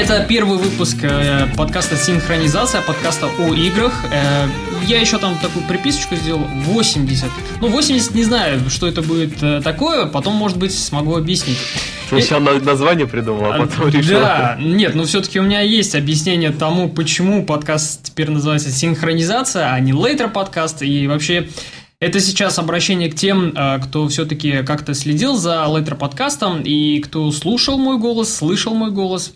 Это первый выпуск э, подкаста «Синхронизация», подкаста о играх. Э, я еще там такую приписочку сделал. 80. Ну, 80 не знаю, что это будет э, такое. Потом, может быть, смогу объяснить. Сначала э... название придумал, а потом решил. Да, нет, ну все-таки у меня есть объяснение тому, почему подкаст теперь называется «Синхронизация», а не «Later подкаст». И вообще... Это сейчас обращение к тем, э, кто все-таки как-то следил за Later подкастом и кто слушал мой голос, слышал мой голос.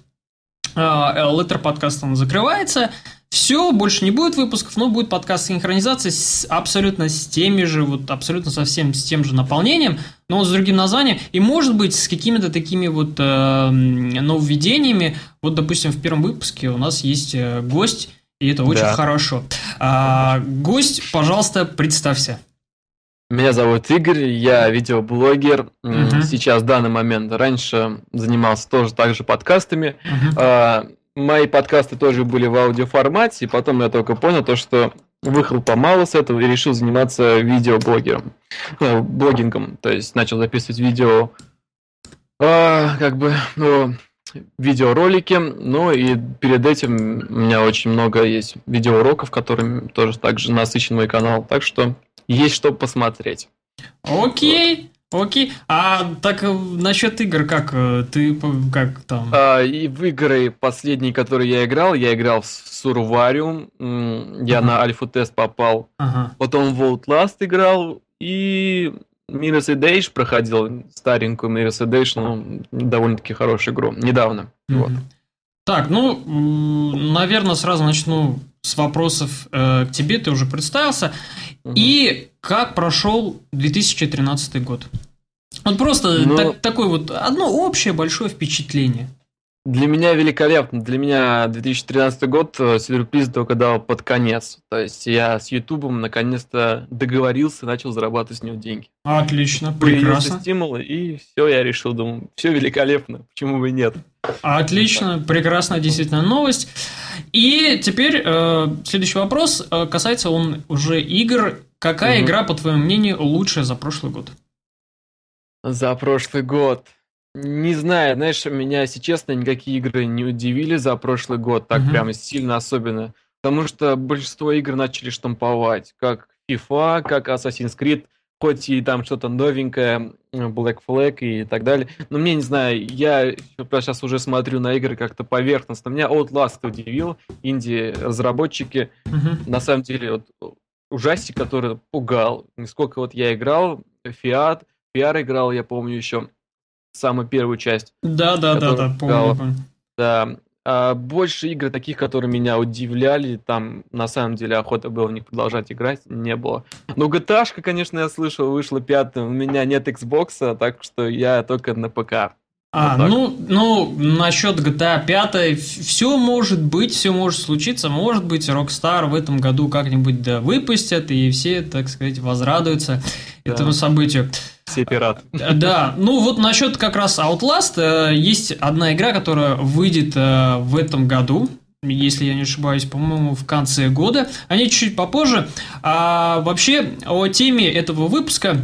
Леттер подкаст он закрывается. Все, больше не будет выпусков, но будет подкаст синхронизации с абсолютно с теми же, вот абсолютно совсем с тем же наполнением, но с другим названием, и может быть с какими-то такими вот э, нововведениями. Вот, допустим, в первом выпуске у нас есть э, гость, и это очень да. хорошо. А, гость, пожалуйста, представься. Меня зовут Игорь, я видеоблогер. Uh-huh. Сейчас в данный момент раньше занимался тоже также подкастами. Uh-huh. А, мои подкасты тоже были в аудиоформате, и потом я только понял то, что выхлоп помало с этого и решил заниматься видеоблогером, ну, блогингом. То есть начал записывать видео, а, как бы, ну, видеоролики, ну и перед этим у меня очень много есть видеоуроков, которыми тоже также насыщен мой канал. Так что есть что посмотреть. Окей. Окей. А так э, насчет игр, как э, ты как там? А, и в игры последние, которые я играл, я играл в Сурвариум, я ага. на альфа-тест попал. Ага. Потом в Outlast играл и Mirror's Edge проходил старенькую Mirror's Edge, ну, довольно-таки хорошую игру, недавно. Mm-hmm. Вот. Так, ну, наверное, сразу начну с вопросов э, к тебе, ты уже представился. Угу. И как прошел 2013 год? Вот просто ну, так, такое вот одно общее большое впечатление. Для меня великолепно. Для меня 2013 год э, сюрприз только дал под конец. То есть я с Ютубом наконец-то договорился, начал зарабатывать с него деньги. Отлично, прекрасно. стимулы, и все, я решил, думаю, все великолепно, почему бы и нет. Отлично, прекрасная действительно новость. И теперь э, следующий вопрос э, касается он уже игр. Какая угу. игра, по твоему мнению, лучшая за прошлый год? За прошлый год. Не знаю, знаешь, меня, если честно, никакие игры не удивили за прошлый год, так mm-hmm. прямо сильно особенно. Потому что большинство игр начали штамповать, как FIFA, как Assassin's Creed, хоть и там что-то новенькое, Black Flag и так далее. Но мне, не знаю, я сейчас уже смотрю на игры как-то поверхностно. Меня Outlast удивил, инди-разработчики. Mm-hmm. На самом деле, вот, ужастик, который пугал. Сколько вот я играл, Fiat, PR играл, я помню еще самую первую часть. Да, да, да, да, помню, помню. Да. А больше игр таких, которые меня удивляли, там на самом деле охота было в них продолжать играть, не было. Но GTA, конечно, я слышал, вышла пятая, у меня нет Xbox, так что я только на ПК. А, вот ну, ну, насчет GTA 5 все может быть, все может случиться. Может быть, Rockstar в этом году как-нибудь да, выпустят, и все, так сказать, возрадуются да. этому событию. Все пираты. Да, ну вот насчет как раз Outlast, э, есть одна игра, которая выйдет э, в этом году, если я не ошибаюсь, по-моему, в конце года. Они чуть-чуть попозже. А вообще о теме этого выпуска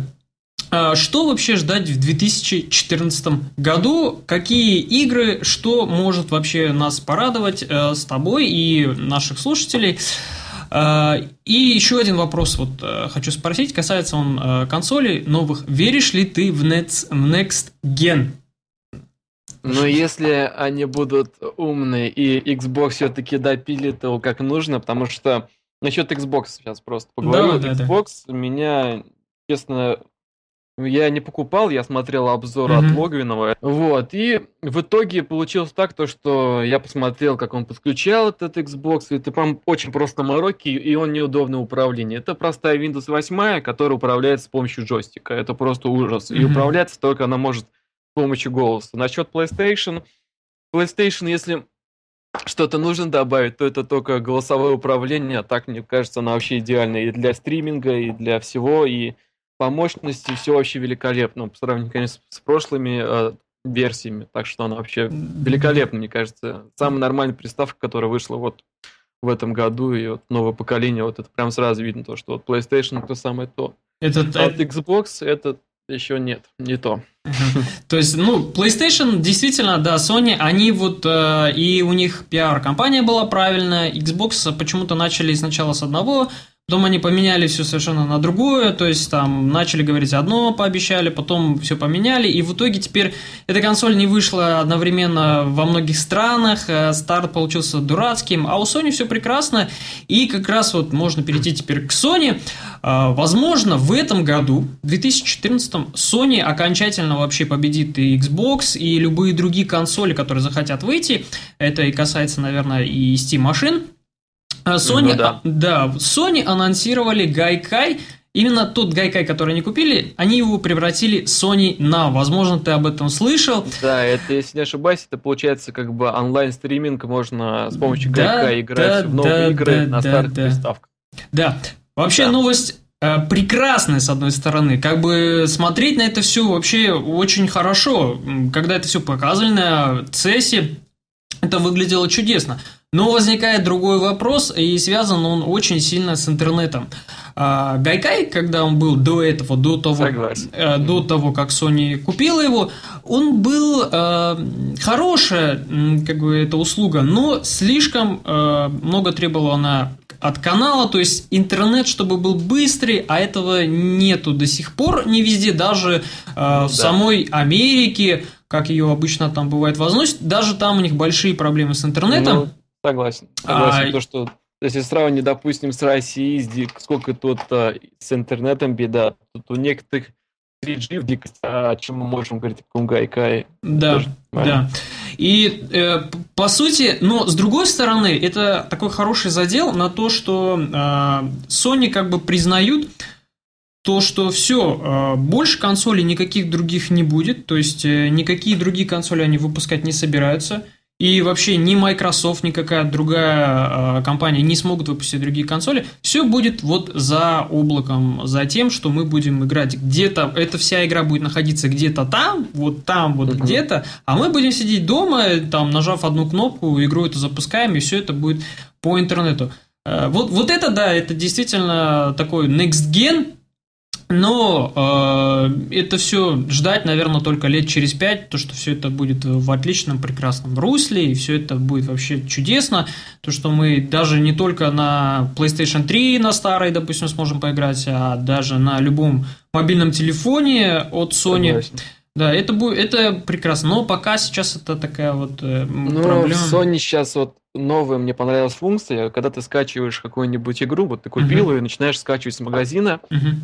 что вообще ждать в 2014 году? Какие игры, что может вообще нас порадовать э, с тобой и наших слушателей? Э, и еще один вопрос вот э, хочу спросить, касается он э, консолей новых. Веришь ли ты в Next, в Next Gen? Ну, если они будут умные и Xbox все-таки допилит его как нужно, потому что насчет Xbox сейчас просто поговорю. Да, да, Xbox да. меня, честно, я не покупал, я смотрел обзор mm-hmm. от Логвинова. Вот, и в итоге получилось так, то, что я посмотрел, как он подключал этот Xbox, и это прям очень просто мороки, и он неудобное управление. Это простая Windows 8, которая управляется с помощью джойстика. Это просто ужас. Mm-hmm. И управляться только она может с помощью голоса. Насчет PlayStation. PlayStation, если что-то нужно добавить, то это только голосовое управление, а так, мне кажется, оно вообще идеально и для стриминга, и для всего, и по мощности все вообще великолепно, по сравнению, конечно, с прошлыми э, версиями, так что она вообще великолепна, мне кажется. Самая нормальная приставка, которая вышла вот в этом году, и вот новое поколение, вот это прям сразу видно, то, что вот PlayStation то самое то. Это, а вот Xbox это еще нет, не то. То есть, ну, PlayStation действительно, да, Sony, они вот, э, и у них пиар-компания была правильная, Xbox почему-то начали сначала с одного Потом они поменяли все совершенно на другое, то есть там начали говорить одно, пообещали, потом все поменяли, и в итоге теперь эта консоль не вышла одновременно во многих странах, э, старт получился дурацким, а у Sony все прекрасно, и как раз вот можно перейти теперь к Sony. А, возможно, в этом году, в 2014, Sony окончательно вообще победит и Xbox, и любые другие консоли, которые захотят выйти, это и касается, наверное, и Steam машин, Sony, ну, да. да, Sony анонсировали Гайкай, Именно тот Гайкай, который они купили, они его превратили Sony Now. Возможно, ты об этом слышал. Да, это, если не ошибаюсь, это получается как бы онлайн-стриминг, можно с помощью да, Гайкай играть да, в новые да, игры да, на да, старых да. приставках. Да, вообще да. новость э, прекрасная, с одной стороны. Как бы смотреть на это все вообще очень хорошо. Когда это все показывали на CES, это выглядело чудесно. Но возникает другой вопрос, и связан он очень сильно с интернетом. А, Гайкай, когда он был до этого, до того, э, до того, как Sony купила его, он был э, хорошая, как бы, эта услуга, но слишком э, много требовала она от канала, то есть интернет, чтобы был быстрый, а этого нету до сих пор не везде, даже э, ну, в да. самой Америке, как ее обычно там бывает возносит, даже там у них большие проблемы с интернетом. Ну, Согласен. Согласен. А... То, что если сравнить, допустим, с Россией, сколько тут а, с интернетом беда, тут у некоторых 3G в дикости, а о чем мы можем говорить о Кунгайкае? Да, да. И э, по сути, но с другой стороны, это такой хороший задел на то, что э, Sony как бы признают то, что все, э, больше консолей никаких других не будет, то есть э, никакие другие консоли они выпускать не собираются – и вообще ни Microsoft, ни какая другая э, компания не смогут выпустить другие консоли. Все будет вот за облаком, за тем, что мы будем играть где-то. Эта вся игра будет находиться где-то там, вот там, вот uh-huh. где-то, а мы будем сидеть дома, там, нажав одну кнопку, игру эту запускаем, и все это будет по интернету. Э, вот, вот это, да, это действительно такой next gen, но э, это все ждать, наверное, только лет через пять, то, что все это будет в отличном, прекрасном русле, и все это будет вообще чудесно. То, что мы даже не только на PlayStation 3 на старой, допустим, сможем поиграть, а даже на любом мобильном телефоне от Sony. Согласен. Да, это будет, это прекрасно. Но пока сейчас это такая вот э, ну, проблема. Sony сейчас вот новая мне понравилась функция, когда ты скачиваешь какую-нибудь игру, вот ты купил uh-huh. ее начинаешь скачивать с магазина. Uh-huh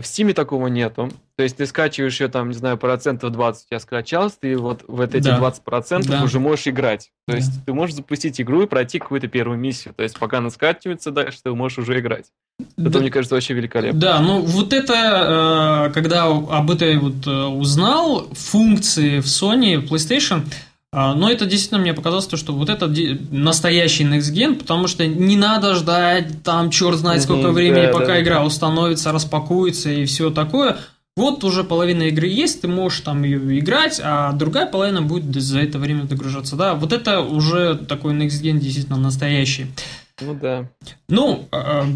в Steam такого нету. То есть ты скачиваешь ее там, не знаю, процентов 20 я скачал, ты вот в эти да. 20 процентов да. уже можешь играть. То да. есть ты можешь запустить игру и пройти какую-то первую миссию. То есть пока она скачивается дальше, ты можешь уже играть. Это, да. мне кажется, вообще великолепно. Да, ну вот это, э, когда об этой вот э, узнал, функции в Sony, PlayStation, но это действительно мне показалось, то, что вот это настоящий Next Gen, потому что не надо ждать там черт знает сколько угу, времени, да, пока да, игра да. установится, распакуется и все такое. Вот уже половина игры есть, ты можешь там ее играть, а другая половина будет за это время догружаться. Да, вот это уже такой Next Gen действительно настоящий. Ну да. Ну, а,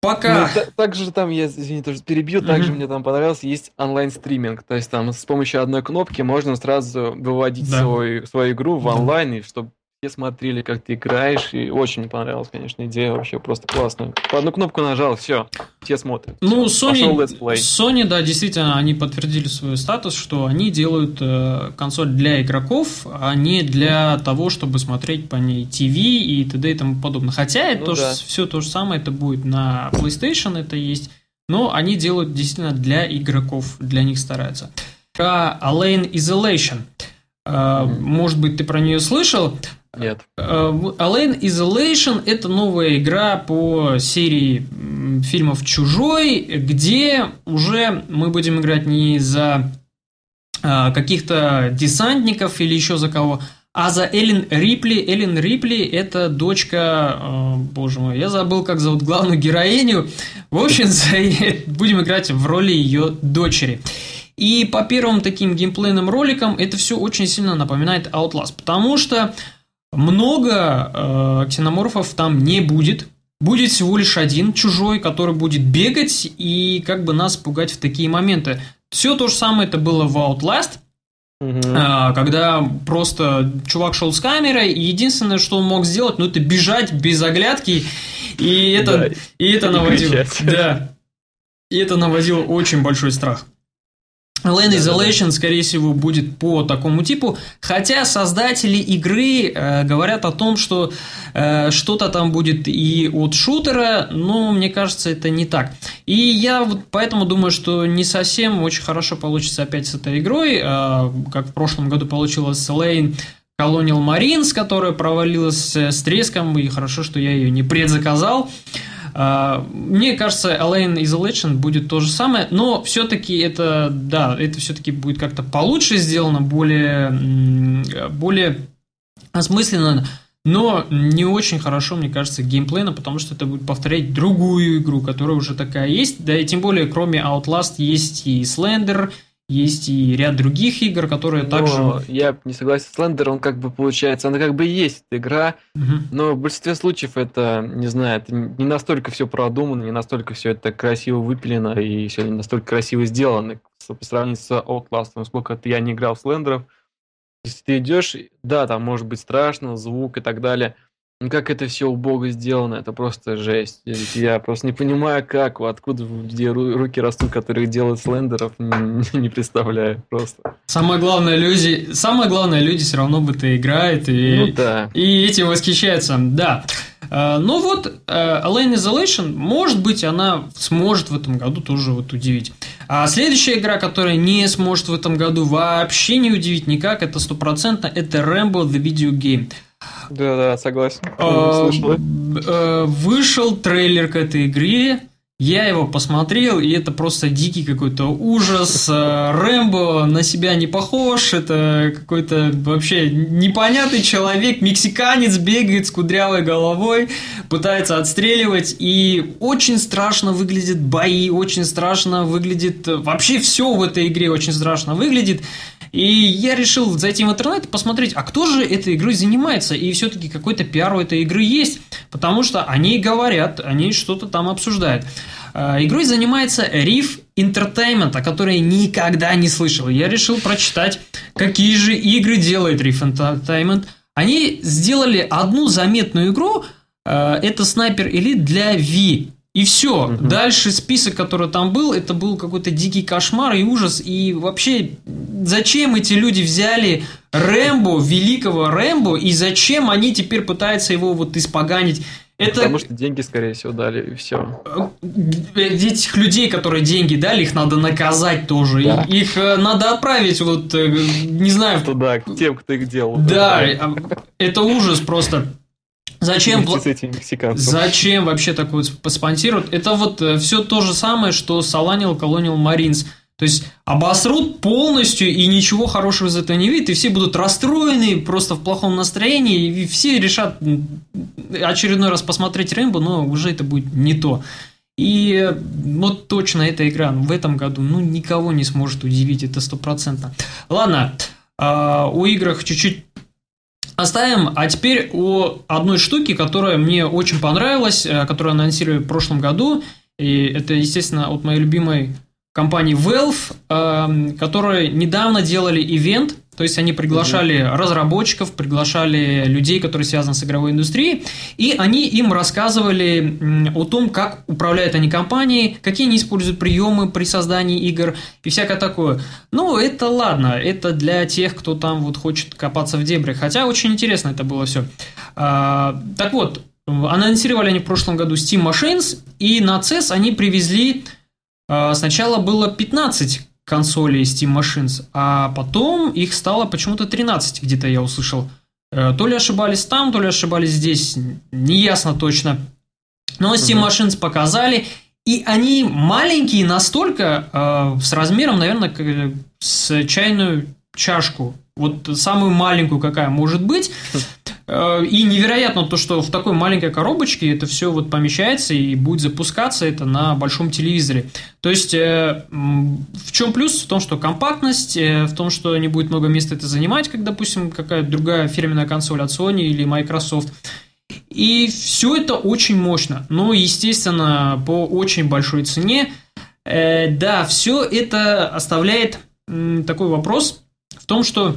Пока. Ну, также там, я, извини, тоже перебью, также mm-hmm. мне там понравилось, есть онлайн-стриминг. То есть там с помощью одной кнопки можно сразу выводить да. свой, свою игру в онлайн, и чтобы все смотрели, как ты играешь, и очень понравилась, конечно, идея вообще просто классная. По одну кнопку нажал, все, все смотрят. Ну, Sony, Sony, да, действительно, они подтвердили свой статус, что они делают э, консоль для игроков, а не для того, чтобы смотреть по ней ТВ и т.д. и тому подобное. Хотя это ну, тоже, да. все то же самое, это будет на PlayStation, это есть, но они делают действительно для игроков, для них стараются. Про Alien Isolation. Mm-hmm. Может быть, ты про нее слышал? Нет. Э, Alien Isolation – это новая игра по серии фильмов «Чужой», где уже мы будем играть не за э, каких-то десантников или еще за кого, А за Эллен Рипли, Эллен Рипли это дочка, э, боже мой, я забыл, как зовут главную героиню. В общем, будем играть в роли ее дочери. И по первым таким геймплейным роликам это все очень сильно напоминает Outlast, потому что много э, ксеноморфов там не будет. Будет всего лишь один чужой, который будет бегать и как бы нас пугать в такие моменты. Все то же самое это было в Outlast, Угу. когда просто чувак шел с камерой, и единственное, что он мог сделать, ну, это бежать без оглядки, и это, да, и это наводило. Да. И это наводило очень большой страх. Land Isolation, да, скорее всего, будет по такому типу, хотя создатели игры э, говорят о том, что э, что-то там будет и от шутера, но мне кажется, это не так. И я вот поэтому думаю, что не совсем очень хорошо получится опять с этой игрой, э, как в прошлом году получилось с Lane Colonial Marines, которая провалилась с треском, и хорошо, что я ее не предзаказал. А, мне кажется, Alien Isolation будет то же самое, но все-таки это, да, это все-таки будет как-то получше сделано, более, более осмысленно, но не очень хорошо, мне кажется, геймплейно, потому что это будет повторять другую игру, которая уже такая есть, да и тем более, кроме Outlast, есть и Slender, есть и ряд других игр, которые но также... Я не согласен с Слендер, он как бы получается, она как бы есть игра, угу. но в большинстве случаев это, не знаю, это не настолько все продумано, не настолько все это красиво выпилено и все не настолько красиво сделано по сравнению с Outlast. Сколько я не играл в Слендеров, если ты идешь, да, там может быть страшно, звук и так далее – как это все убого сделано, это просто жесть. Я просто не понимаю, как, откуда где руки растут, которые делают слендеров, не, не представляю просто. Самое главное, люди, самое главное, люди все равно бы это играют и, ну, да. и этим восхищаются, да. Uh, ну вот, uh, Alien Isolation, может быть, она сможет в этом году тоже вот удивить. А следующая игра, которая не сможет в этом году вообще не удивить никак, это стопроцентно, это Rambo The Video Game. Да, да, согласен. А, э, вышел трейлер к этой игре. Я его посмотрел, и это просто дикий какой-то ужас. Э, Рэмбо на себя не похож. Это какой-то вообще непонятный человек. Мексиканец бегает с кудрявой головой, пытается отстреливать. И очень страшно выглядят бои, очень страшно выглядит... Вообще все в этой игре очень страшно выглядит. И я решил зайти в интернет и посмотреть, а кто же этой игрой занимается. И все-таки какой-то пиар у этой игры есть, потому что они говорят, они что-то там обсуждают. А, игрой занимается Reef Entertainment, о которой я никогда не слышал. Я решил прочитать, какие же игры делает Reef Entertainment. Они сделали одну заметную игру, а, это Sniper Elite для Wii. И все. Угу. Дальше список, который там был, это был какой-то дикий кошмар и ужас. И вообще, зачем эти люди взяли Рэмбо, великого Рэмбо, и зачем они теперь пытаются его вот испоганить? Это... Потому что деньги, скорее всего, дали, и все. Э, этих людей, которые деньги дали, их надо наказать тоже. Да. Их э, надо отправить, вот, э, не знаю... Туда, к тем, кто их делал. Да, да. это ужас просто. Зачем, этим зачем вообще такое спонсируют? Это вот э, все то же самое, что Соланил Colonial Marines. То есть обосрут полностью и ничего хорошего из этого не видят, и все будут расстроены, просто в плохом настроении, и все решат очередной раз посмотреть Рэмбо, но уже это будет не то. И вот точно эта игра в этом году ну, никого не сможет удивить, это стопроцентно. Ладно, а, о играх чуть-чуть Оставим. А теперь о одной штуке, которая мне очень понравилась, э, которую анонсировали в прошлом году. И это, естественно, от моей любимой компании Valve, эм, которые недавно делали ивент то есть они приглашали разработчиков, приглашали людей, которые связаны с игровой индустрией, и они им рассказывали о том, как управляют они компанией, какие они используют приемы при создании игр и всякое такое. Ну, это ладно, это для тех, кто там вот хочет копаться в дебрях. Хотя очень интересно это было все. А, так вот, анонсировали они в прошлом году Steam Machines, и на CES они привезли Сначала было 15 консолей Steam Machines, а потом их стало почему-то 13, где-то я услышал. Э, то ли ошибались там, то ли ошибались здесь, неясно точно. Но Steam Machines показали, и они маленькие настолько, э, с размером, наверное, с чайную чашку. вот самую маленькую, какая может быть. Э, и невероятно то, что в такой маленькой коробочке это все вот помещается и будет запускаться это на большом телевизоре. То есть, э, в чем плюс? В том, что компактность, э, в том, что не будет много места это занимать, как, допустим, какая-то другая фирменная консоль от Sony или Microsoft. И все это очень мощно. Но, естественно, по очень большой цене. Да, все это оставляет такой вопрос в том, что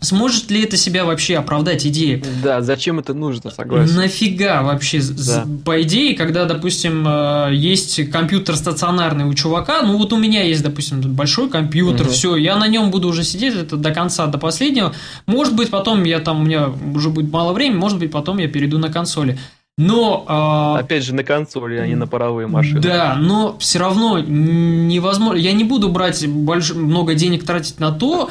Сможет ли это себя вообще оправдать идея? Да, зачем это нужно, согласен. Нафига вообще? Да. По идее, когда, допустим, э, есть компьютер стационарный у чувака, ну вот у меня есть, допустим, большой компьютер, угу. все, я на нем буду уже сидеть это до конца, до последнего. Может быть, потом я там, у меня уже будет мало времени, может быть, потом я перейду на консоли. Но... Э, Опять же, на консоли, а не на паровые машины. Да, но все равно невозможно... Я не буду брать больш... много денег тратить на то,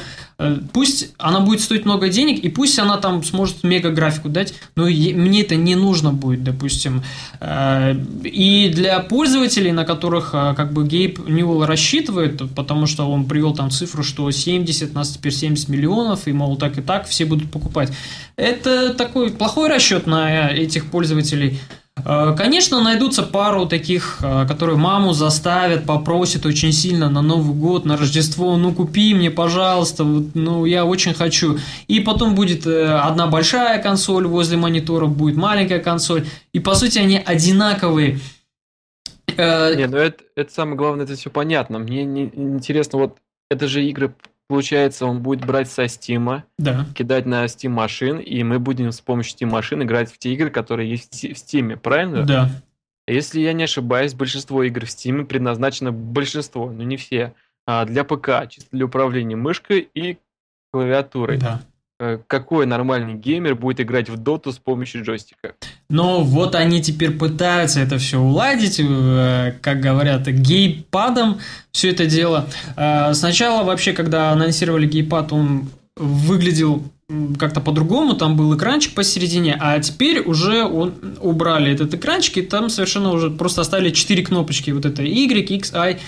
пусть она будет стоить много денег, и пусть она там сможет мега графику дать, но мне это не нужно будет, допустим. Э, и для пользователей, на которых э, как бы Гейб Ньюэлл рассчитывает, потому что он привел там цифру, что 70, нас теперь 70 миллионов, и мол, так и так все будут покупать. Это такой плохой расчет на этих пользователей. Э, конечно, найдутся пару таких, э, которые маму заставят, попросят очень сильно на Новый год, на Рождество, ну купи мне, пожалуйста, ну я очень хочу. И потом будет э, одна большая консоль возле монитора, будет маленькая консоль. И по сути они одинаковые. Не, ну это, это самое главное, это все понятно. Мне не, интересно, вот это же игры Получается, он будет брать со Steam, да. кидать на Steam машин, и мы будем с помощью Steam машин играть в те игры, которые есть в Steam, правильно? Да. Если я не ошибаюсь, большинство игр в Steam предназначено большинство, но не все, а для ПК, чисто для управления мышкой и клавиатурой. Да. Э, какой нормальный геймер будет играть в доту с помощью джойстика? Но вот они теперь пытаются это все уладить, э, как говорят, гейпадом все это дело. Э, сначала вообще, когда анонсировали гейпад, он выглядел как-то по-другому, там был экранчик посередине, а теперь уже он, убрали этот экранчик, и там совершенно уже просто оставили 4 кнопочки, вот это Y, X, I.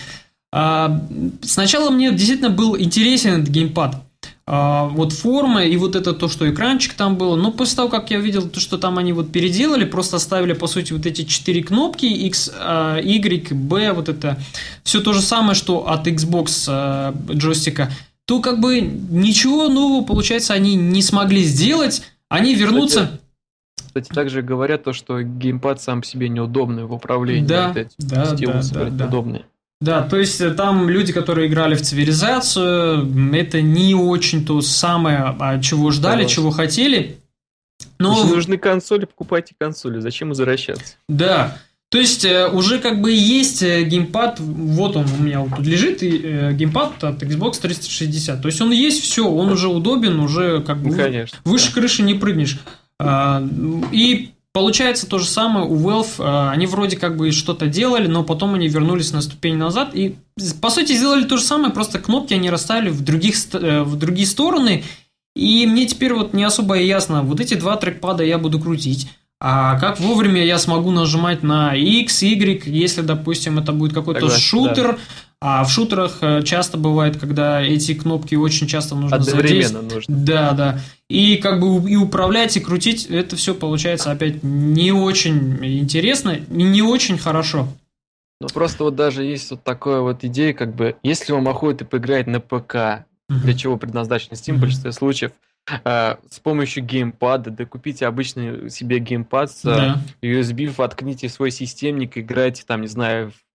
А, сначала мне действительно был интересен этот геймпад, вот форма и вот это то, что экранчик там было. Но после того, как я видел то, что там они вот переделали, просто оставили, по сути, вот эти четыре кнопки X, а, Y, B, вот это все то же самое, что от Xbox а, джойстика, то как бы ничего нового, получается, они не смогли сделать. Они вернутся... Кстати, также говорят то, что геймпад сам по себе неудобный в управлении. Да, вот да, да, да, да. Неудобный. Да, то есть э, там люди, которые играли в цивилизацию, это не очень то самое, а чего ждали, Согласен. чего хотели. Но... Если нужны консоли, покупайте консоли. Зачем возвращаться? Да. То есть э, уже как бы есть э, геймпад, вот он у меня вот тут лежит, и, геймпад от Xbox 360. То есть он есть, все, он уже удобен, уже как бы ну, конечно, выше да. крыши не прыгнешь. А, и Получается то же самое у Valve. Э, они вроде как бы что-то делали, но потом они вернулись на ступень назад и, по сути, сделали то же самое, просто кнопки они расставили в, других, э, в другие стороны. И мне теперь вот не особо ясно, вот эти два трекпада я буду крутить. А как вовремя я смогу нажимать на X, Y, если, допустим, это будет какой-то шутер, да. А в шутерах э, часто бывает, когда эти кнопки очень часто нужно задействовать. нужно. Да, да. И как бы и управлять, и крутить, это все получается опять не очень интересно и не очень хорошо. Ну просто вот даже есть вот такая вот идея, как бы, если вам охота поиграть на ПК, uh-huh. для чего предназначен Steam uh-huh. в большинстве случаев, а, с помощью геймпада, да купите обычный себе геймпад с да. USB, воткните свой системник, играйте там, не знаю, в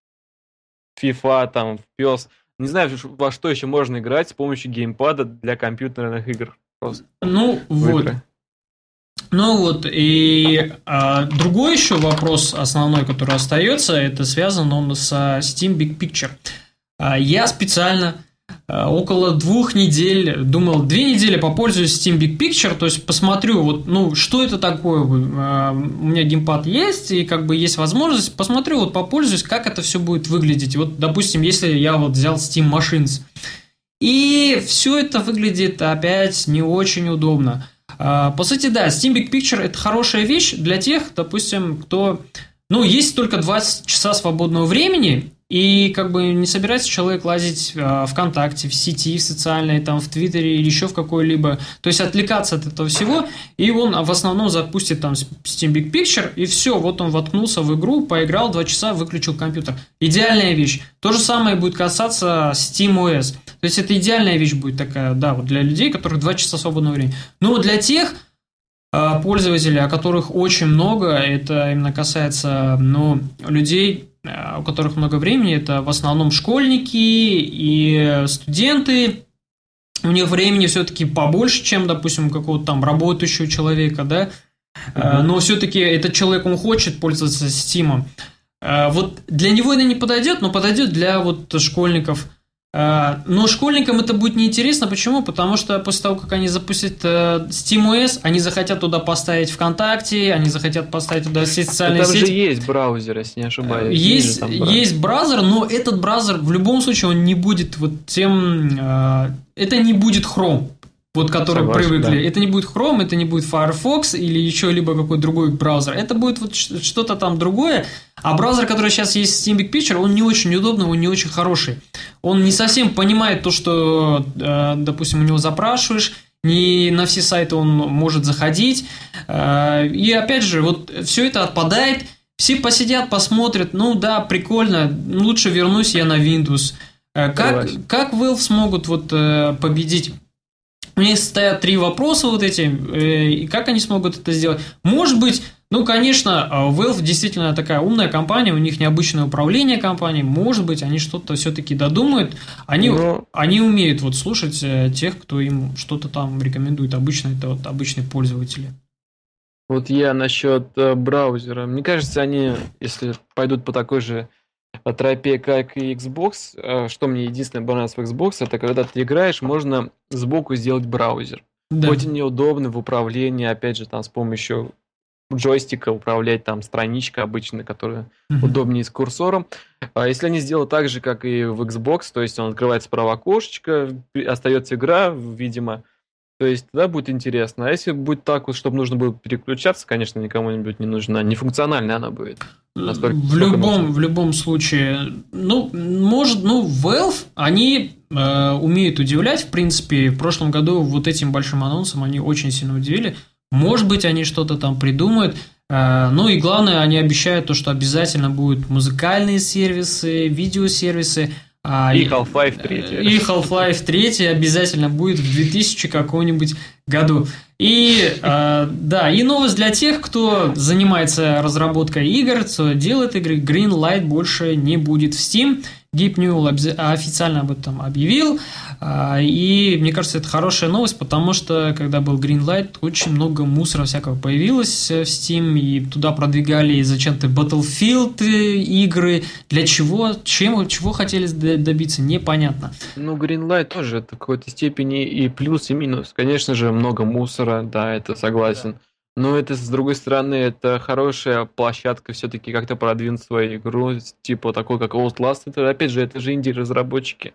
FIFA, там, в PES. Не знаю, во что еще можно играть с помощью геймпада для компьютерных игр. Просто ну, вот. Игры. Ну вот, и а, другой еще вопрос основной, который остается, это связан он с Steam Big Picture. А, я специально около двух недель, думал, две недели попользуюсь Steam Big Picture, то есть посмотрю, вот, ну, что это такое, э, у меня геймпад есть, и как бы есть возможность, посмотрю, вот попользуюсь, как это все будет выглядеть. Вот, допустим, если я вот взял Steam Machines, и все это выглядит опять не очень удобно. Э, по сути, да, Steam Big Picture это хорошая вещь для тех, допустим, кто, ну, есть только 20 часа свободного времени, И как бы не собирается человек лазить э, ВКонтакте, в сети, в социальной, там, в Твиттере или еще в какой-либо. То есть отвлекаться от этого всего, и он в основном запустит там Steam Big Picture, и все, вот он воткнулся в игру, поиграл два часа, выключил компьютер. Идеальная вещь. То же самое будет касаться Steam OS. То есть это идеальная вещь будет такая, да, вот для людей, которых два часа свободного времени. Но для тех, а, пользователей, о которых очень много, это именно касается ну, людей, у которых много времени, это в основном школьники и студенты, у них времени все-таки побольше, чем, допустим, какого-то там работающего человека, да, mm-hmm. но все-таки этот человек, он хочет пользоваться Steam. Вот для него это не подойдет, но подойдет для вот школьников – Э, но школьникам это будет неинтересно. Почему? Потому что после того, как они запустят э, SteamOS, они захотят туда поставить ВКонтакте, они захотят поставить туда все социальные Там сети. же есть браузер, если не ошибаюсь. Есть, браузер. есть браузер, но этот браузер в любом случае он не будет вот тем... Э, это не будет Chrome вот которые Согласен, привыкли. Да. Это не будет Chrome, это не будет Firefox или еще либо какой-то другой браузер. Это будет вот что-то там другое. А браузер, который сейчас есть в Steam Big Picture, он не очень удобный, он не очень хороший. Он не совсем понимает то, что, э, допустим, у него запрашиваешь, не на все сайты он может заходить. Э, и опять же, вот все это отпадает. Все посидят, посмотрят, ну да, прикольно, лучше вернусь я на Windows. Э, как, как Valve смогут вот победить у них стоят три вопроса вот эти, э, и как они смогут это сделать? Может быть, ну, конечно, а, Valve действительно такая умная компания, у них необычное управление компанией, может быть, они что-то все-таки додумают, они, Но... они умеют вот слушать э, тех, кто им что-то там рекомендует, обычно это вот обычные пользователи. Вот я насчет э, браузера. Мне кажется, они, если пойдут по такой же тропе, как и Xbox, э, что мне единственное понравилось в Xbox, это когда ты играешь, можно сбоку сделать браузер. Да. И неудобно в управлении, опять же, там с помощью джойстика управлять там страничка обычная, которая mm-hmm. удобнее с курсором. А если они сделают так же, как и в Xbox, то есть он открывает справа окошечко, остается игра, видимо, то есть тогда будет интересно. А если будет так вот, чтобы нужно было переключаться, конечно, никому-нибудь не нужна. Нефункциональная она будет. Настолько, в любом, в любом случае, ну, может, ну, Valve, они э, умеют удивлять, в принципе, в прошлом году вот этим большим анонсом они очень сильно удивили. Может быть, они что-то там придумают. Э, ну и главное, они обещают то, что обязательно будут музыкальные сервисы, видеосервисы. А, и Half-Life 3. И Half-Life 3 обязательно будет в 2000 каком-нибудь году. И э, да, и новость для тех, кто занимается разработкой игр, кто делает игры. Greenlight больше не будет в Steam. Гип Ньюэлл официально об этом объявил. А, и мне кажется, это хорошая новость, потому что, когда был Greenlight, очень много мусора всякого появилось в Steam, и туда продвигали зачем-то Battlefield игры. Для чего? Чем, чего хотели добиться? Непонятно. Ну, Greenlight тоже это в какой-то степени и плюс, и минус. Конечно же, много мусора, да, это согласен. Да. Но это, с другой стороны, это хорошая площадка все-таки как-то продвинуть свою игру, типа такой, как Outlast. Это, опять же, это же инди-разработчики,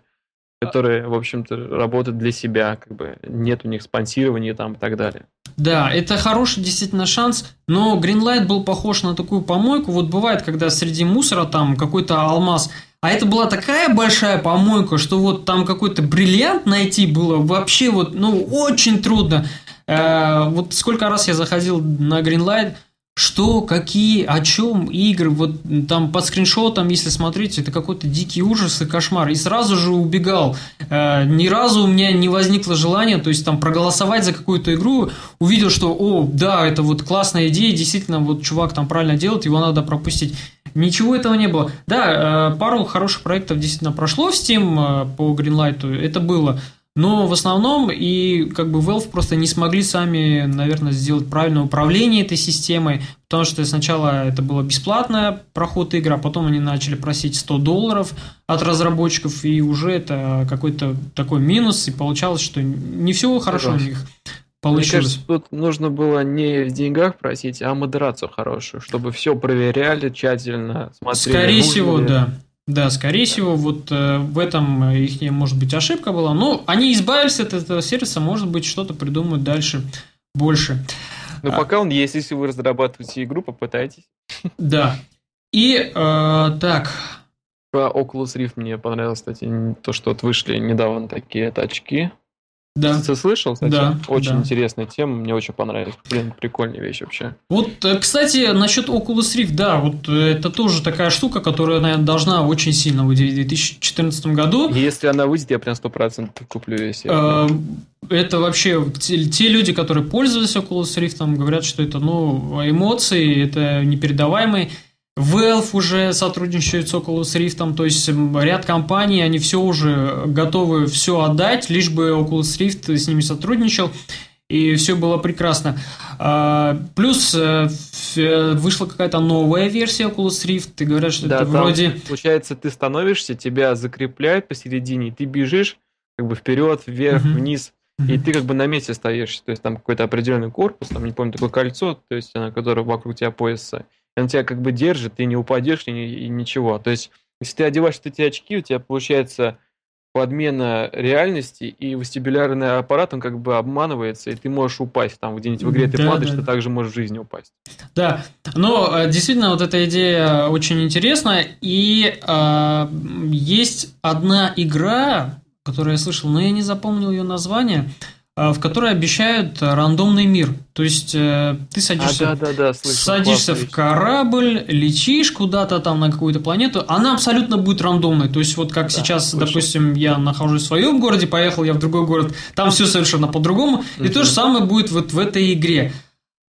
которые, в общем-то, работают для себя, как бы нет у них спонсирования там и так далее. Да, это хороший действительно шанс, но Greenlight был похож на такую помойку. Вот бывает, когда среди мусора там какой-то алмаз, а это была такая большая помойка, что вот там какой-то бриллиант найти было вообще вот, ну, очень трудно. Э, вот сколько раз я заходил на Greenlight, что, какие, о чем игры, вот там под скриншотом, если смотреть, это какой-то дикий ужас и кошмар. И сразу же убегал. Э, ни разу у меня не возникло желания, то есть там проголосовать за какую-то игру, увидел, что, о, да, это вот классная идея, действительно, вот чувак там правильно делает, его надо пропустить. Ничего этого не было. Да, э, пару хороших проектов действительно прошло в Steam по Greenlight, это было. Но в основном и как бы Valve просто не смогли сами, наверное, сделать правильное управление этой системой, потому что сначала это было бесплатно проход игры, а потом они начали просить 100 долларов от разработчиков, и уже это какой-то такой минус, и получалось, что не все хорошо у них получилось. Мне кажется, тут нужно было не в деньгах просить, а модерацию хорошую, чтобы все проверяли тщательно, смотрели. Скорее всего, да. Да, скорее всего, вот э, в этом их, может быть, ошибка была. Но они избавились от этого сервиса, может быть, что-то придумают дальше больше. Но а, пока он есть, если вы разрабатываете игру, попытайтесь. Да. И э, так, Про Oculus Rift мне понравилось, кстати, то, что вот вышли недавно такие это очки. Да. Ты слышал, кстати? Да, Очень да. интересная тема, мне очень понравилась. Блин, прикольная вещь вообще. Вот, э, кстати, насчет Oculus Rift, да, вот э, это тоже такая штука, которая, наверное, должна очень сильно удивить в 2014 году. Если она выйдет, я прям сто процентов куплю весь. Э, Это вообще те, те люди, которые пользовались Oculus Rift, говорят, что это ну, эмоции, это непередаваемые. Valve уже сотрудничает с Oculus Rift, то есть ряд компаний, они все уже готовы все отдать, лишь бы Oculus Rift с ними сотрудничал, и все было прекрасно. А, Плюс э, э, вышла какая-то новая версия Oculus Rift, и говорят, что Да, это там, вроде... Получается, ты становишься, тебя закрепляют посередине, ты бежишь как бы вперед, вверх, Мгм. вниз, и ты как бы на месте стоишь. То есть там какой-то определенный корпус, там, не помню, такое кольцо, то есть она, которое вокруг тебя пояса. Он тебя как бы держит, ты не упадешь и, и ничего. То есть, если ты одеваешь эти очки, у тебя получается подмена реальности, и вестибулярный аппарат, он как бы обманывается, и ты можешь упасть. Там где-нибудь в игре ты Да, падаешь, да, ты также можешь в жизни упасть. Да, но э, действительно вот эта идея очень интересна, и э, есть одна игра, которую я слышал, но я не запомнил ее название, в которой обещают рандомный мир. То есть э, ты садишься, А, да, да, да, слышал. садишься в корабль, летишь куда-то там на какую-то планету, она абсолютно будет рандомной. То есть вот как Да, сейчас, слышал. допустим, я нахожусь в своем городе, поехал я в другой город, там все совершенно по-другому, и Мгм. то же самое будет вот в этой игре.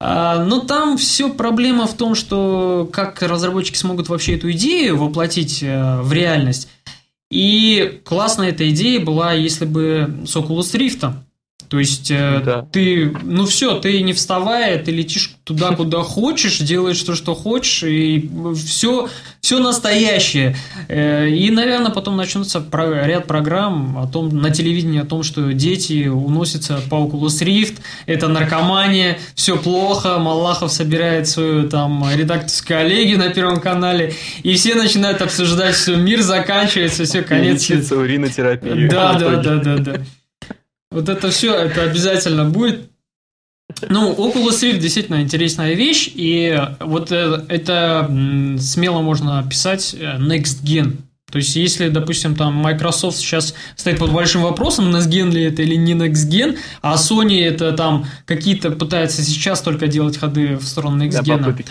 А, но там все проблема в том, что как разработчики смогут вообще эту идею воплотить э, в реальность. И классная эта идея была, если бы с Oculus Rift. То есть э, Да. ты, ну все, ты не вставая, ты летишь туда, куда хочешь, делаешь то, что хочешь, и все, все настоящее. Э, И, наверное, потом начнутся ряд программ о том, на телевидении о том, что дети уносятся по Oculus Rift, это наркомания, все плохо, Малахов собирает свою там редакторскую коллегию на Первом канале, и все начинают обсуждать, все, мир заканчивается, все, конец света. Лечиться уринотерапией. Да, да, да, да, да. Вот это все, это обязательно будет. Ну, Oculus Rift действительно интересная вещь, и вот э, это смело можно писать э, Next Gen. То есть, если, допустим, там Microsoft сейчас стоит под большим вопросом, Next Gen ли это или не Next Gen, а Sony это там какие-то пытается сейчас только делать ходы в сторону Next Да, Gen.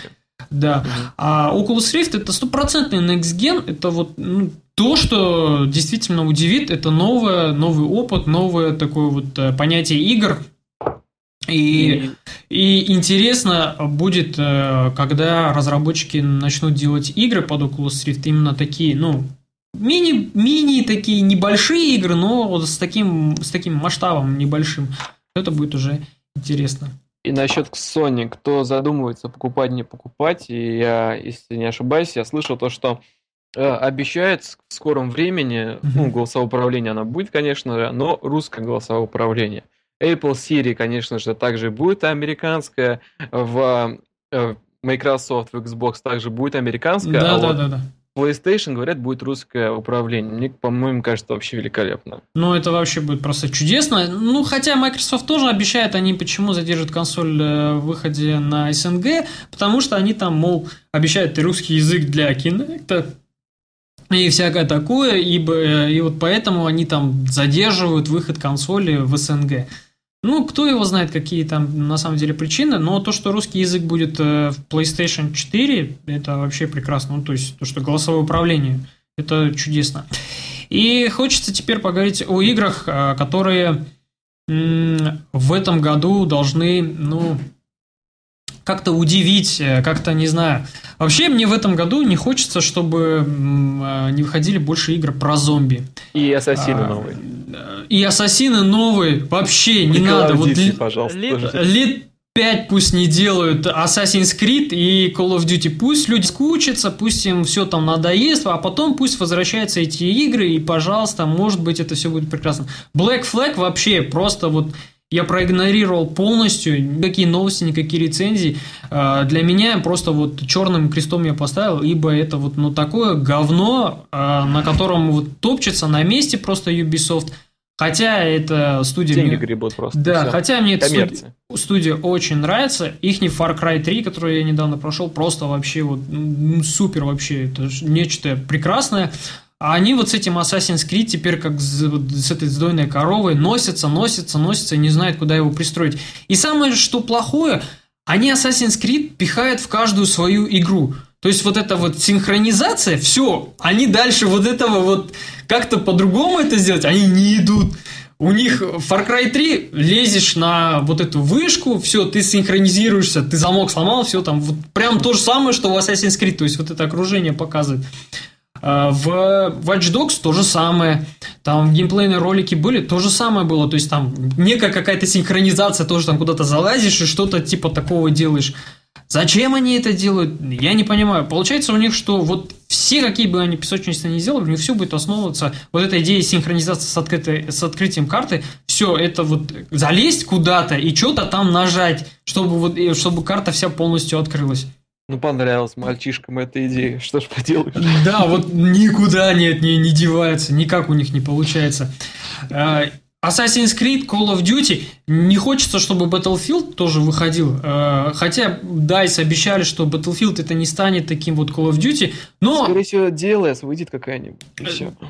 Да. Мгм. А Oculus Rift это стопроцентный next gen, это вот ну, то, что действительно удивит, это новое, новый опыт, новое такое вот э, понятие игр. И, и интересно будет, э, когда разработчики начнут делать игры под Oculus Rift, именно такие, ну, мини, мини такие небольшие игры, но вот с таким, с таким масштабом небольшим. Это будет уже интересно. И насчет Sony, кто задумывается покупать, не покупать, и я, если не ошибаюсь, я слышал то, что э, обещают в скором времени, ну, Мгм. голосовое управление оно будет, конечно же, но русское голосовое управление. Apple Siri, конечно же, также будет американское, в э, Microsoft, в Xbox также будет американское, Да, а да, вот да, да. PlayStation, говорят, будет русское управление. Мне, по-моему, кажется, вообще великолепно. Ну, это вообще будет просто чудесно. Ну, хотя Microsoft тоже обещает, они почему задержат консоль э, в выходе на СНГ, потому что они там, мол, обещают и русский язык для Kinect и всякое такое, ибо, э, и вот поэтому они там задерживают выход консоли в СНГ. Ну, кто его знает, какие там на самом деле причины, но то, что русский язык будет э, в PlayStation 4, это вообще прекрасно. Ну, то есть, то, что голосовое управление, это чудесно. И хочется теперь поговорить о играх, э, которые в этом году должны, ну, как-то удивить, э, как-то, не знаю. Вообще, мне в этом году не хочется, чтобы э, не выходили больше игр про зомби. И Ассасины А, новые. э, И Ассасины новые вообще не Call надо. of Вот ли- пожалуйста, лет, лет пять пусть не делают Assassin's Creed и Call of Duty. Пусть люди скучатся, пусть им все там надоест, а потом пусть возвращаются эти игры, и, пожалуйста, может быть, это все будет прекрасно. Black Flag вообще просто вот я проигнорировал полностью, никакие новости, никакие рецензии. А, Для меня просто вот черным крестом я поставил, ибо это вот ну такое говно, а, на котором вот топчется на месте просто Ubisoft. Хотя это студия... Деньги гребут просто. Да, всё. хотя мне эта студия, студия очень нравится. Их Far Cry 3, который я недавно прошел, просто вообще вот супер вообще. Это нечто прекрасное. А они вот с этим Assassin's Creed теперь как с, вот с этой сдойной коровой носятся, носятся, носятся и не знают, куда его пристроить. И самое, что плохое, они Assassin's Creed пихают в каждую свою игру. То есть вот эта вот синхронизация, все, они дальше вот этого вот как-то по-другому это сделать, они не идут. У них Far Cry 3 лезешь на вот эту вышку, все, ты синхронизируешься, ты замок сломал, все там вот прям то же самое, что в Assassin's Creed, то есть вот это окружение показывает. А, В Watch Dogs то же самое. Там геймплейные ролики были, то же самое было. То есть там некая какая-то синхронизация, тоже там куда-то залазишь и что-то типа такого делаешь. Зачем они это делают? Я не понимаю. Получается у них, что вот все, какие бы они песочницы ни сделали, у них все будет основываться вот эта идея синхронизации с, открытой, с открытием карты. Все, это вот залезть куда-то и что-то там нажать, чтобы, вот, чтобы карта вся полностью открылась. Ну, понравилась мальчишкам эта идея. Что ж поделаешь? Да, вот никуда не от нее не девается, никак у них не получается. Э, Assassin's Creed, Call of Duty. Не хочется, чтобы Battlefield тоже выходил. Э, Хотя DICE обещали, что Battlefield это не станет таким вот Call of Duty. Но Скорее всего, DLS выйдет какая-нибудь.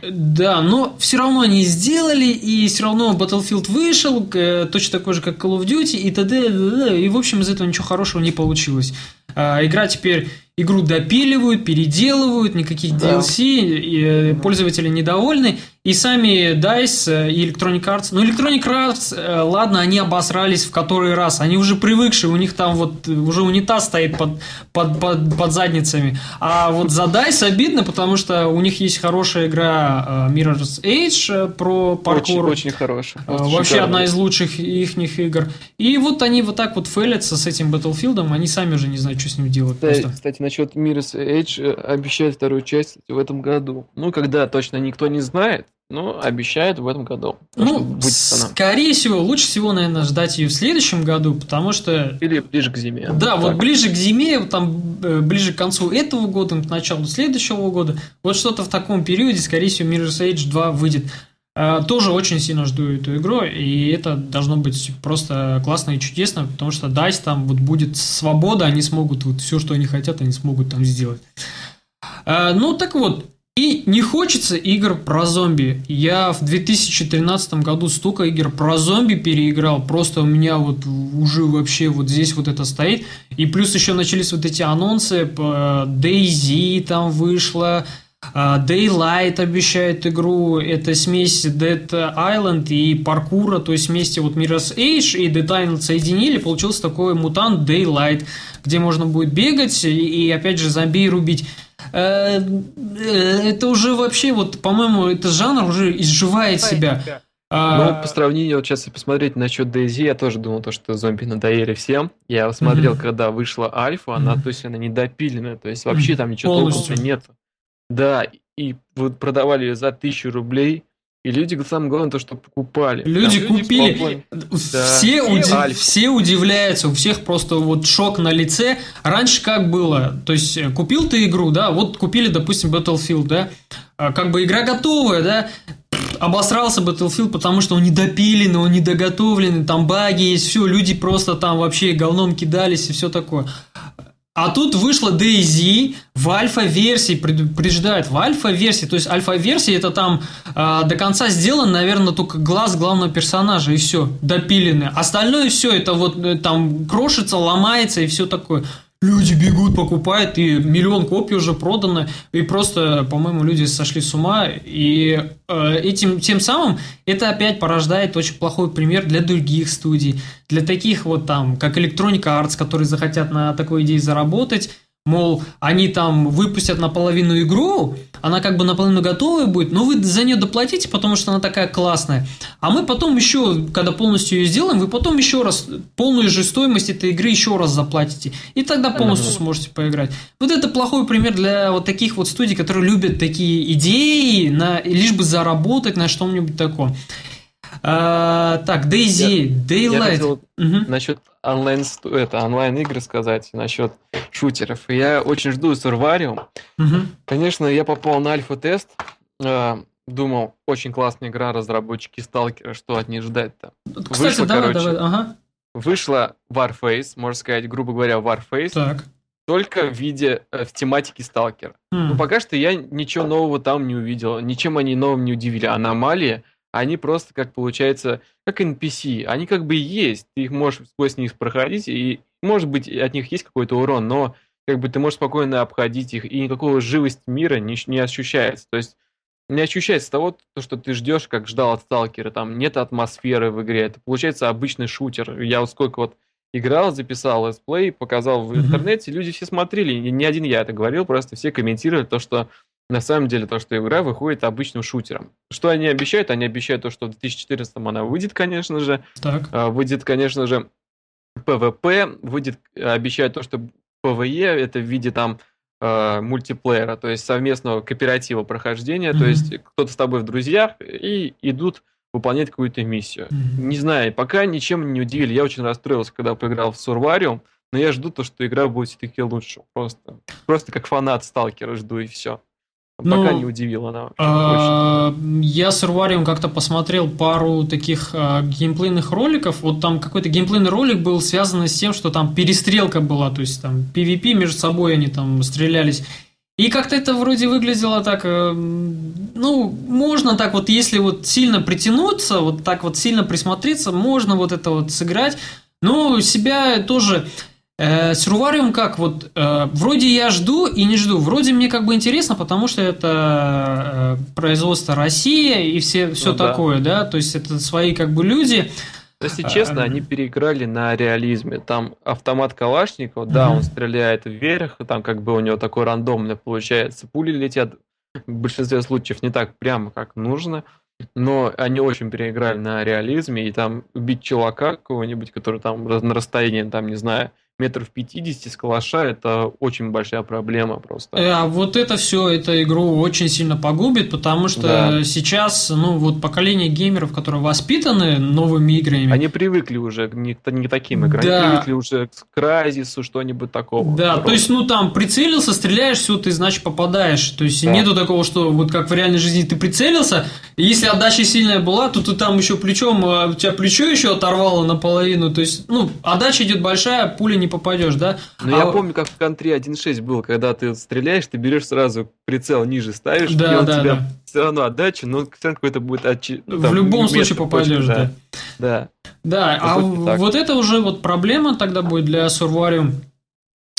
Да, но все равно они сделали, и все равно Battlefield вышел, э, точно такой же, как Call of Duty, и т.д., И, в общем, из этого ничего хорошего не получилось. А, Игра теперь игру допиливают, переделывают, никаких Да. DLC, э, пользователи недовольны. И сами DICE э, и Electronic Arts... Ну, Electronic Arts, э, ладно, они обосрались в который раз. Они уже привыкшие, у них там вот уже унитаз стоит под, под, под, под задницами. А вот за DICE обидно, потому что у них есть хорошая игра Mirror's э, про Очень, паркур. очень хорошая. Э, Просто Вообще шикарная. одна из лучших их игр. И вот они вот так вот фейлятся с этим Battlefield, они сами уже не знают, что с ним делать. Кстати, Просто. кстати, насчет Mirror's Edge э, обещают вторую часть в этом году. Ну, когда точно никто не знает, но обещают в этом году. Ну, будет скорее всего, лучше всего, наверное, ждать ее в следующем году, потому что Или ближе к зиме. Да, вот Так. ближе к зиме, вот там э, ближе к концу этого года, к началу следующего года, вот что-то в таком периоде, скорее всего, Mirror's Edge 2 выйдет. Э, Тоже очень сильно жду эту игру, и это должно быть просто классно и чудесно, потому что DICE там вот будет свобода, они смогут вот все, что они хотят, они смогут там сделать. Э, Ну, так вот, и не хочется игр про зомби. Я в 2013 году столько игр про зомби переиграл. Просто у меня вот уже вообще вот здесь вот это стоит. И плюс еще начались вот эти анонсы. DayZ там вышла. А, Daylight обещает игру. Это смесь Dead Island и паркура. То есть вместе вот Mirror's Edge и Dead Island соединили. Получился такой мутант Daylight, где можно будет бегать и, и опять же зомби рубить. Э, э, Это уже вообще, вот, по-моему, этот жанр уже изживает себя. Ну, А, по сравнению, вот сейчас посмотреть насчет DayZ, я тоже думал, то, что зомби надоели всем. Я смотрел, когда вышла альфа, она, то есть она недопиленная, то есть вообще там ничего Полностью. толком нет. Да, и вот продавали ее за тысячу рублей, и люди, самое главное, то, что покупали. Люди Там купили. спокойно. Все, И уди- все удивляются, у всех просто вот шок на лице. Раньше как было? То есть э, купил ты игру, да, вот купили, допустим, Battlefield, да, А, как бы игра готовая, да, обосрался Battlefield, потому что он недопиленный, он недоготовленный, там баги есть, все, люди просто там вообще говном кидались и все такое. А тут вышла DayZ в альфа-версии, предупреждает, в альфа-версии, то есть альфа-версия это там а, до конца сделан, наверное, только глаз главного персонажа и все, допиленный. Остальное все это вот э, там крошится, ломается и все такое. Люди бегут, покупают, и миллион копий уже продано, и просто, по-моему, люди сошли с ума, и э, этим тем самым это опять порождает очень плохой пример для других студий, для таких вот там, как Electronic Arts, которые захотят на такой идее заработать, мол, они там выпустят наполовину игру, она как бы наполовину готовая будет, но вы за нее доплатите, потому что она такая классная. А мы потом еще, когда полностью ее сделаем, вы потом еще раз полную же стоимость этой игры еще раз заплатите. И тогда полностью сможете поиграть. Вот это плохой пример для вот таких вот студий, которые любят такие идеи, на, лишь бы заработать на что-нибудь таком. А, так, Я Daylight. хотел Мгм. насчет онлайн, это, онлайн игры сказать, насчет шутеров. Я очень жду Сурвариум. Мгм. Конечно, я попал на альфа-тест. э, думал, очень классная игра, разработчики Сталкера, что от них ждать-то? Кстати, Вышло, давай, короче, давай, ага. Вышла Warface, можно сказать, грубо говоря, Warface. Так. Только в виде, э, в тематике Сталкера. Mm. Ну, пока что я ничего нового там не увидел, ничем они новым не удивили. Аномалии, они просто, как получается, как NPC. Они как бы есть, ты их можешь сквозь них проходить, и, может быть, от них есть какой-то урон, но как бы ты можешь спокойно обходить их, и никакого живости мира не, не ощущается. То есть не ощущается того, то, что ты ждешь, как ждал от сталкера. Там нет атмосферы в игре. Это получается обычный шутер. Я вот сколько вот играл, записал летсплей, показал в интернете, люди все смотрели. И не один я это говорил, просто все комментировали то, что на самом деле то, что игра выходит обычным шутером. Что они обещают? Они обещают то, что в 2014 она выйдет, конечно же. Так. А, выйдет, конечно же, PvP, выйдет, обещают то, что PvE это в виде там э, мультиплеера, то есть совместного кооператива прохождения, mm-hmm. то есть кто-то с тобой в друзьях и идут выполнять какую-то миссию. Mm-hmm. Не знаю, пока ничем не удивили. Я очень расстроился, когда поиграл в Сурвариум, но я жду то, что игра будет все-таки лучше. Просто, просто как фанат Сталкера жду и все. Ну, Пока не удивила она. А, я с Урвариум как-то посмотрел пару таких а, геймплейных роликов. Вот там какой-то геймплейный ролик был связан с тем, что там перестрелка была, то есть там PvP между собой они там стрелялись. И как-то это вроде выглядело так, э, ну, можно так вот, если вот сильно притянуться, вот так вот сильно присмотреться, можно вот это вот сыграть. Но себя тоже Э, Сурвариум как? Вот э, вроде я жду и не жду. Вроде мне как бы интересно, потому что это э, производство Россия и все, все ну, такое, да. да, то есть это свои как бы люди. Если честно, они переиграли на реализме. Там автомат Калашникова, да, он стреляет вверх, там как бы у него такой рандомный получается. Пули летят в большинстве случаев не так прямо, как нужно. Но они очень переиграли на реализме, и там убить чувака какого-нибудь, который там на расстоянии, там, не знаю, метров 50 с калаша это очень большая проблема просто. Э, а вот это все, эту игру очень сильно погубит, потому что да. сейчас, ну, вот поколение геймеров, которые воспитаны новыми играми. Они привыкли уже не, не к таким играм, да. они привыкли уже к Crysis, что-нибудь такого. Да, то есть, ну, там, прицелился, стреляешь, все, ты, значит, попадаешь. То есть, да. нету такого, что вот как в реальной жизни ты прицелился, если отдача сильная была, то ты там еще плечом, а у тебя плечо еще оторвало наполовину, то есть, ну, отдача идет большая, пуля не попадешь, да? Ну, а... я помню, как в контре 1.6 был, когда ты стреляешь, ты берешь сразу прицел ниже ставишь, да, и он да, тебя да. все равно отдача, но все какой-то будет отчи... ну, В любом случае попадешь, да. Да. Да, а вот это уже вот проблема тогда будет для Сурвариум.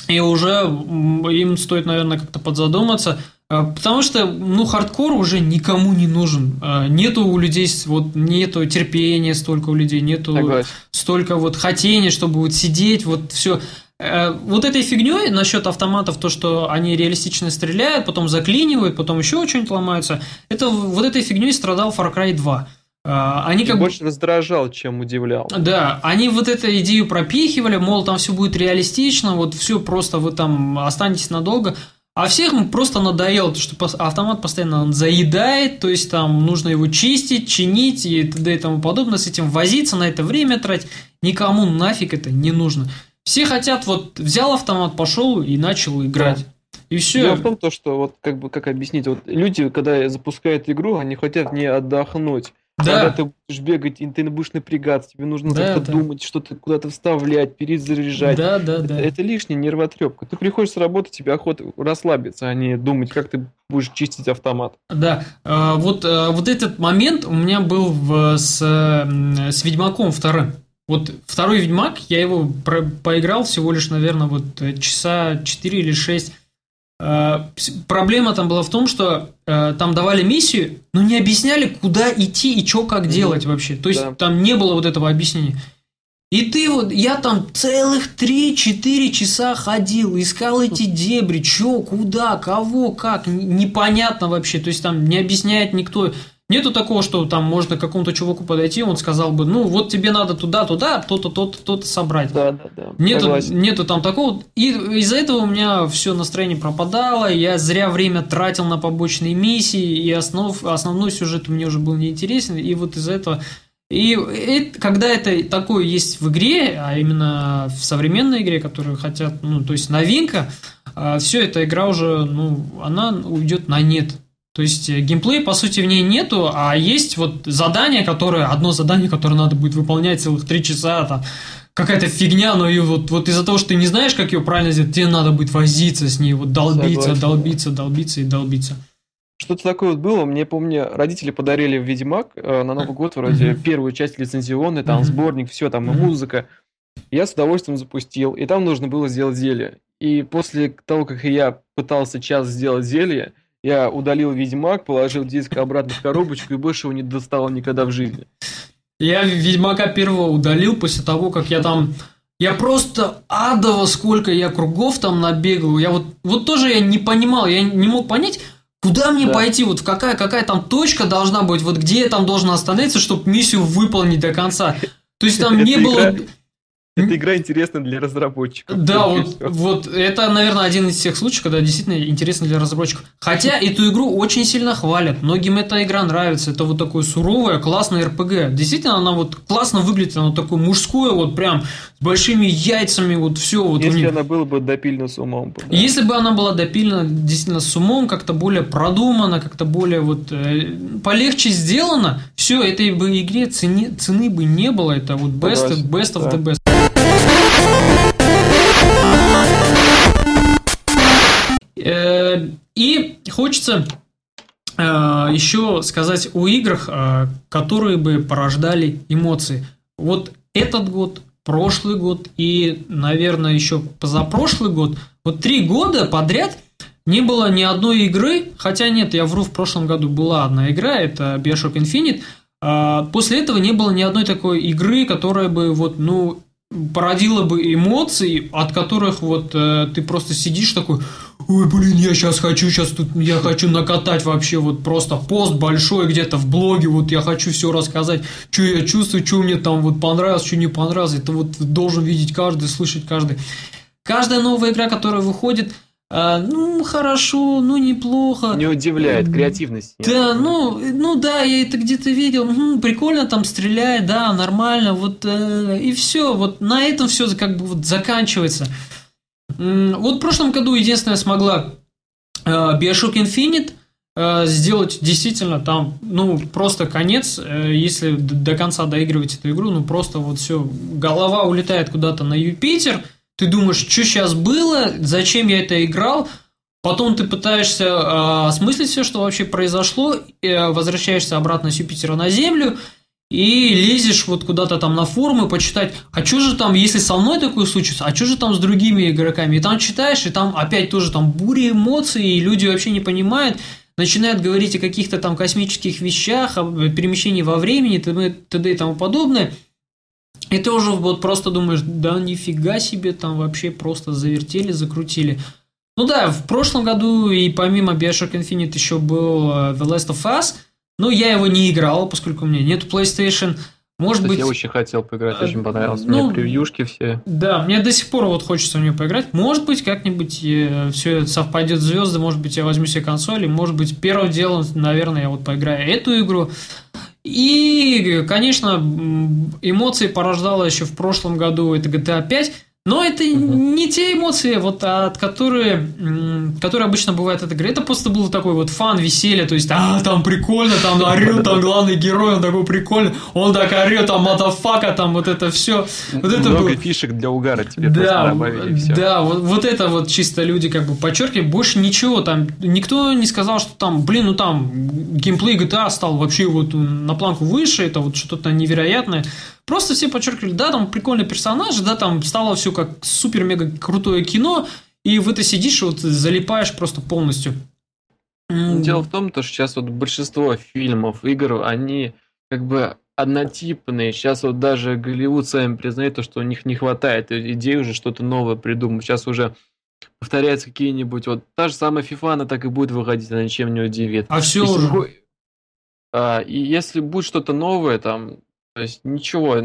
И уже им стоит, наверное, как-то подзадуматься, Потому что, ну, хардкор уже никому не нужен. А, нету у людей, вот, нету терпения столько у людей, нету Согласен. столько вот хотения, чтобы вот сидеть, вот все. Э, вот этой фигней насчет автоматов, то, что они реалистично стреляют, потом заклинивают, потом еще что-нибудь ломаются, это вот этой фигней страдал Far Cry 2. А, они как больше раздражал, чем удивлял. Да, они вот эту идею пропихивали, мол, там все будет реалистично, вот все просто вы там останетесь надолго. А всех просто надоело, что автомат постоянно он заедает, то есть там нужно его чистить, чинить и т.д. и тому подобное, с этим возиться, на это время тратить. Никому нафиг это не нужно. Все хотят, вот взял автомат, пошел и начал играть. И все. Дело в том, то, что вот как бы как объяснить, вот люди, когда запускают игру, они хотят не отдохнуть, да. Когда ты будешь бегать, и ты будешь напрягаться, тебе нужно да, как-то да. думать, что-то куда-то вставлять, перезаряжать. Да, да, это, да. Это лишняя нервотрепка. Ты приходишь с работы, тебе охота расслабиться, а не думать, как ты будешь чистить автомат. Да, а, вот, а, вот этот момент у меня был в, с, с Ведьмаком вторым. Вот второй Ведьмак, я его про, поиграл всего лишь, наверное, вот часа 4 или 6. Э, проблема там была в том, что э, там давали миссию, но не объясняли, куда идти и что как делать вообще. То есть да. там не было вот этого объяснения. И ты вот, я там целых 3-4 часа ходил, искал эти дебри, что, куда, кого, как, непонятно вообще. То есть там не объясняет никто. Нету такого, что там можно к какому-то чуваку подойти, он сказал бы, ну вот тебе надо туда, туда, то-то, то-то, то-то собрать. Да, да, да. Нету, нету там такого. И из-за этого у меня все настроение пропадало, я зря время тратил на побочные миссии, и основ, основной сюжет мне уже был неинтересен, и вот из-за этого и это, когда это такое есть в игре, а именно в современной игре, которую хотят, ну, то есть новинка, а, все, эта игра уже, ну, она уйдет на нет. То есть э, геймплей, по сути, в ней нету, а есть вот задание, которое, одно задание, которое надо будет выполнять целых три часа, там, какая-то фигня, но ее вот, вот из-за того, что ты не знаешь, как ее правильно сделать, тебе надо будет возиться с ней, вот долбиться, Согласен. долбиться, долбиться и долбиться. Что-то такое вот было, мне помню, родители подарили в Ведьмак э, на Новый год вроде mm-hmm. первую часть лицензионной, там mm-hmm. сборник, все, там и музыка. Я с удовольствием запустил, и там нужно было сделать зелье. И после того, как я пытался час сделать зелье, я удалил Ведьмак, положил диск обратно в коробочку и больше его не доставал никогда в жизни. Я Ведьмака первого удалил после того, как я там... Я просто адово сколько я кругов там набегал. Я вот, вот тоже я не понимал, я не мог понять, куда мне да. пойти, вот какая, какая там точка должна быть, вот где я там должен остановиться, чтобы миссию выполнить до конца. То есть там не было... Эта игра интересна для разработчиков. Да, вот, вот это, наверное, один из тех случаев, когда действительно интересно для разработчиков. Хотя эту игру очень сильно хвалят. Многим эта игра нравится. Это вот такое суровое, классное РПГ. Действительно, она вот классно выглядит, она такое мужское, вот прям с большими яйцами, вот все. Вот Если она была бы допильна с умом. Да. Если бы она была допильна действительно с умом, как-то более продумана, как-то более вот э, полегче сделана, все, этой бы игре цены, цены бы не было. Это вот best, best of the best. И хочется э, еще сказать о играх, э, которые бы порождали эмоции. Вот этот год, прошлый год и, наверное, еще позапрошлый год, вот три года подряд не было ни одной игры, хотя нет, я вру, в прошлом году была одна игра, это Bioshock Infinite, После этого не было ни одной такой игры, которая бы вот, ну, породила бы эмоции, от которых вот э, ты просто сидишь такой, ой, блин, я сейчас хочу, сейчас тут, я хочу накатать вообще вот просто пост большой где-то в блоге, вот я хочу все рассказать, что я чувствую, что мне там вот понравилось, что не понравилось, это вот должен видеть каждый, слышать каждый. Каждая новая игра, которая выходит, а, ну, хорошо, ну, неплохо. Не удивляет, креативность. Нет. Да, ну, ну да, я это где-то видел, угу, прикольно там стреляет, да, нормально, вот, э, и все, вот на этом все как бы вот заканчивается. Вот в прошлом году единственное смогла э, Bioshock Infinite э, сделать действительно там, ну, просто конец, э, если до конца доигрывать эту игру, ну, просто вот все, голова улетает куда-то на Юпитер – ты думаешь, что сейчас было, зачем я это играл, потом ты пытаешься осмыслить все, что вообще произошло, возвращаешься обратно с Юпитера на Землю и лезешь вот куда-то там на форумы почитать, а что же там, если со мной такое случится, а что же там с другими игроками, и там читаешь, и там опять тоже там буря эмоций, и люди вообще не понимают, начинают говорить о каких-то там космических вещах, о перемещении во времени, т.д. и тому подобное – и ты уже вот просто думаешь, да нифига себе, там вообще просто завертели, закрутили. Ну да, в прошлом году и помимо Bioshock Infinite еще был э, The Last of Us, но я его не играл, поскольку у меня нет PlayStation. Может Кстати, быть... Я очень хотел поиграть, очень понравилось. Ну, мне превьюшки все. Да, мне до сих пор вот хочется в нее поиграть. Может быть, как-нибудь э, все это совпадет звезды, может быть, я возьму себе консоль, и может быть, первым делом, наверное, я вот поиграю эту игру. И, конечно, эмоции порождала еще в прошлом году это GTA 5, но это угу. не те эмоции, вот, от которые, которые обычно бывают от игры. Это просто был такой вот фан, веселье, то есть, а, там прикольно, там орет, там главный герой, он такой прикольный, он так орет, там матафака, там вот это все. Вот это Много был... фишек для угара тебе да, добавили, все. Да, вот, вот это вот чисто люди как бы подчеркивают, больше ничего там, никто не сказал, что там, блин, ну там геймплей GTA стал вообще вот на планку выше, это вот что-то невероятное. Просто все подчеркивали, да, там прикольный персонаж, да, там стало все как супер-мега крутое кино, и в это сидишь и вот залипаешь просто полностью. Дело в том, что сейчас вот большинство фильмов, игр, они как бы однотипные. Сейчас вот даже Голливуд сами признает то, что у них не хватает идей уже что-то новое придумать. Сейчас уже повторяются какие-нибудь... Вот та же самая FIFA, она так и будет выходить, она ничем не удивит. А все уже... А, и если будет что-то новое, там, то есть ничего,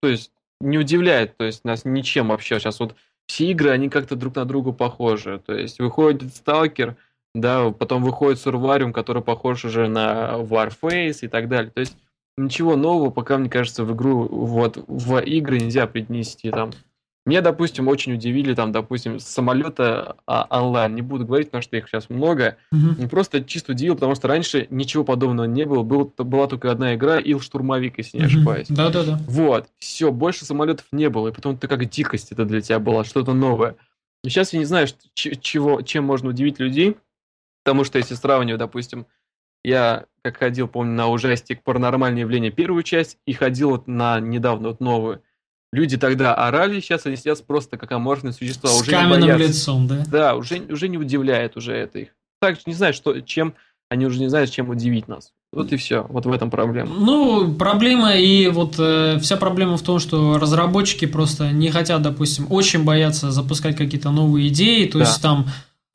то есть не удивляет, то есть нас ничем вообще. Сейчас вот все игры, они как-то друг на друга похожи. То есть выходит Сталкер, да, потом выходит Сурвариум, который похож уже на Warface и так далее. То есть ничего нового пока, мне кажется, в игру, вот, в игры нельзя принести там. Меня, допустим, очень удивили там, допустим, самолета а, онлайн. Не буду говорить, потому что их сейчас много. Угу. Просто чисто удивил, потому что раньше ничего подобного не было. Был, была только одна игра, Ил Штурмовик, если не ошибаюсь. Да, да, да. Вот. Все, больше самолетов не было. И потом это как дикость это для тебя была, что-то новое. И сейчас я не знаю, чего, чем можно удивить людей. Потому что если сравнивать, допустим, я как ходил, помню, на ужастик «Паранормальное явление» первую часть и ходил вот на недавно вот новую. Люди тогда орали, сейчас они сидят просто как аморфные существа. С уже каменным лицом, да? Да, уже, уже не удивляет уже это их. Так, не знаю, что, чем, они уже не знают, чем удивить нас. Вот и все, вот в этом проблема. Ну, проблема и вот э, вся проблема в том, что разработчики просто не хотят, допустим, очень боятся запускать какие-то новые идеи, то да. есть там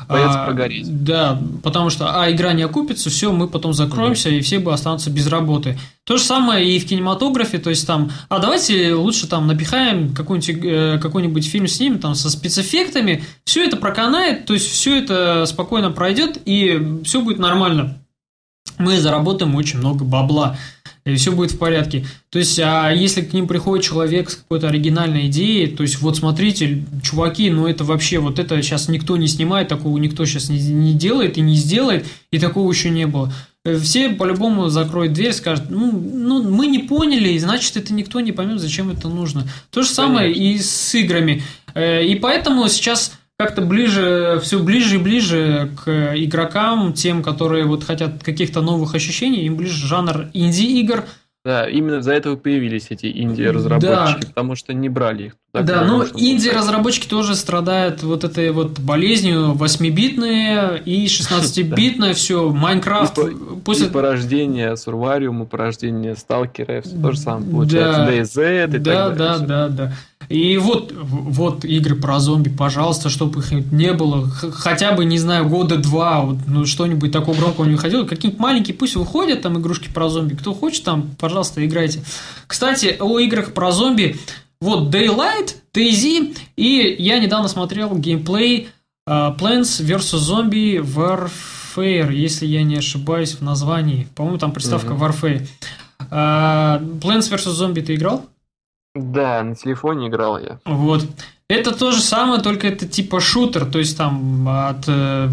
Боятся а, прогореть. Да, потому что, а, игра не окупится, все, мы потом закроемся, mm и все бы останутся без работы. То же самое и в кинематографе, то есть там, а давайте лучше там напихаем какой-нибудь, э, какой-нибудь фильм с ним, там, со спецэффектами, все это проканает, то есть все это спокойно пройдет, и все будет нормально. Мы заработаем очень много бабла и все будет в порядке. То есть, а если к ним приходит человек с какой-то оригинальной идеей, то есть, вот смотрите, чуваки, ну это вообще, вот это сейчас никто не снимает, такого никто сейчас не, не делает и не сделает, и такого еще не было. Все по-любому закроют дверь, скажут, ну, ну, мы не поняли, значит, это никто не поймет, зачем это нужно. То же самое Конечно. и с играми. Э, и поэтому сейчас как-то ближе, все ближе и ближе к игрокам, тем, которые вот хотят каких-то новых ощущений, им ближе жанр инди-игр. Да, именно за это появились эти инди-разработчики, да. потому что не брали их. Туда, да, ну инди-разработчики тоже страдают вот этой вот болезнью 8-битные и 16-битное все, Майнкрафт. После... И порождение Сурвариума, порождение Сталкера, все то же самое получается, да. DayZ и да, так далее. Да, да, да. И вот, вот игры про зомби, пожалуйста, чтобы их не было, хотя бы, не знаю, года два, вот, ну, что-нибудь такого громкого не выходило, какие-нибудь маленькие, пусть выходят там игрушки про зомби, кто хочет там, пожалуйста, играйте. Кстати, о играх про зомби, вот Daylight, DayZ, и я недавно смотрел геймплей uh, Plants vs. Zombie Warfare, если я не ошибаюсь в названии, по-моему, там приставка uh-huh. Warfare. Uh, Plants vs. Zombie ты играл? Да, на телефоне играл я. Вот. Это то же самое, только это типа шутер, то есть там от э,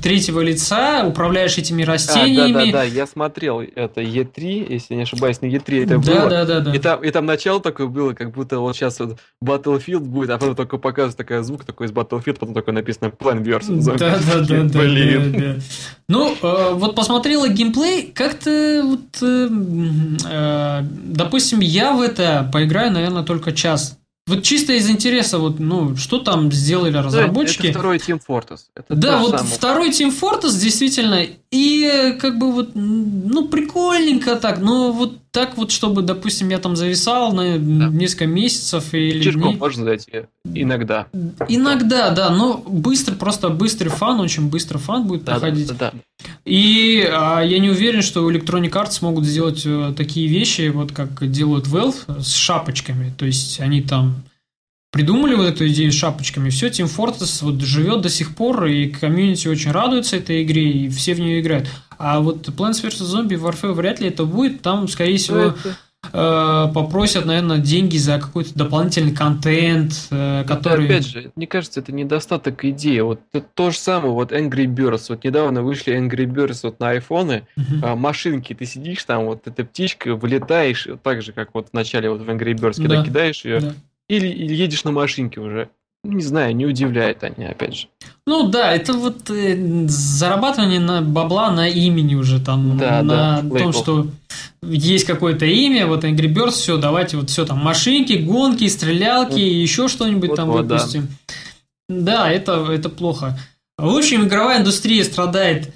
третьего лица управляешь этими растениями. А, да, да, да, я смотрел это Е3, если не ошибаюсь, на Е3 это да, было. Да, да, да. И там, и там начало такое было, как будто вот сейчас вот Battlefield будет, а потом только показывает такой звук такой из Battlefield, потом такое написано Plan. Zombie. Да, да, да, да, Блин. Да, да. Ну, э, вот посмотрела геймплей, как-то вот, э, э, допустим, я в это поиграю, наверное, только час. Вот чисто из интереса, вот, ну, что там сделали разработчики. Это второй Team Fortress. Это да, вот самое. второй Team Fortress действительно, и как бы вот, ну, прикольненько так, но вот так вот, чтобы, допустим, я там зависал на да. несколько месяцев или Чешком дней. можно зайти иногда. Иногда, да, но быстро, просто быстрый фан, очень быстро фан будет да, проходить. Да, да, да. И а, я не уверен, что у Electronic Arts смогут сделать а, такие вещи, вот как делают Valve с шапочками. То есть они там придумали вот эту идею с шапочками. Все, Team Fortress вот живет до сих пор, и комьюнити очень радуется этой игре, и все в нее играют. А вот Plants vs. Zombie Warfare вряд ли это будет. Там, скорее всего, Э, попросят, наверное, деньги за какой-то дополнительный контент, э, который... Это, опять же, мне кажется, это недостаток идеи. Вот это то же самое, вот Angry Birds. Вот недавно вышли Angry Birds вот на айфоны, uh-huh. а, машинки, ты сидишь там, вот эта птичка, вылетаешь, так же, как вот в начале вот в Angry Birds, когда да. кидаешь ее, да. Или, или едешь на машинке уже. Ну, не знаю, не удивляет они, опять же. Ну да, это вот э, зарабатывание на бабла на имени уже там, да, на да, том, что есть какое-то имя, вот Angry Birds, все, давайте вот все там машинки, гонки, стрелялки, вот. еще что-нибудь вот, там вот, выпустим. Да. да, это, это плохо. В общем, игровая индустрия страдает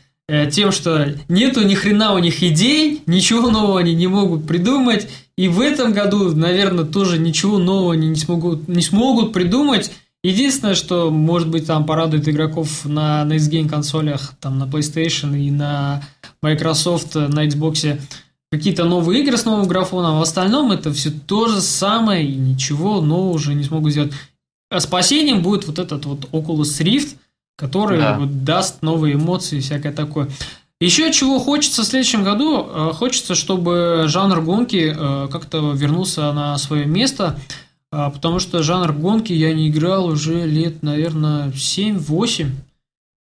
тем, что нету ни хрена у них идей, ничего нового они не могут придумать, и в этом году, наверное, тоже ничего нового они не смогут, не смогут придумать, Единственное, что, может быть, там порадует игроков на Next Gen консолях, там на PlayStation и на Microsoft, на Xbox какие-то новые игры с новым графоном, а в остальном это все то же самое, и ничего нового уже не смогу сделать. А спасением будет вот этот вот Oculus Rift, который да. вот даст новые эмоции и всякое такое. Еще чего хочется в следующем году, э, хочется, чтобы жанр гонки э, как-то вернулся на свое место – а, потому что жанр гонки я не играл уже лет, наверное, 7-8.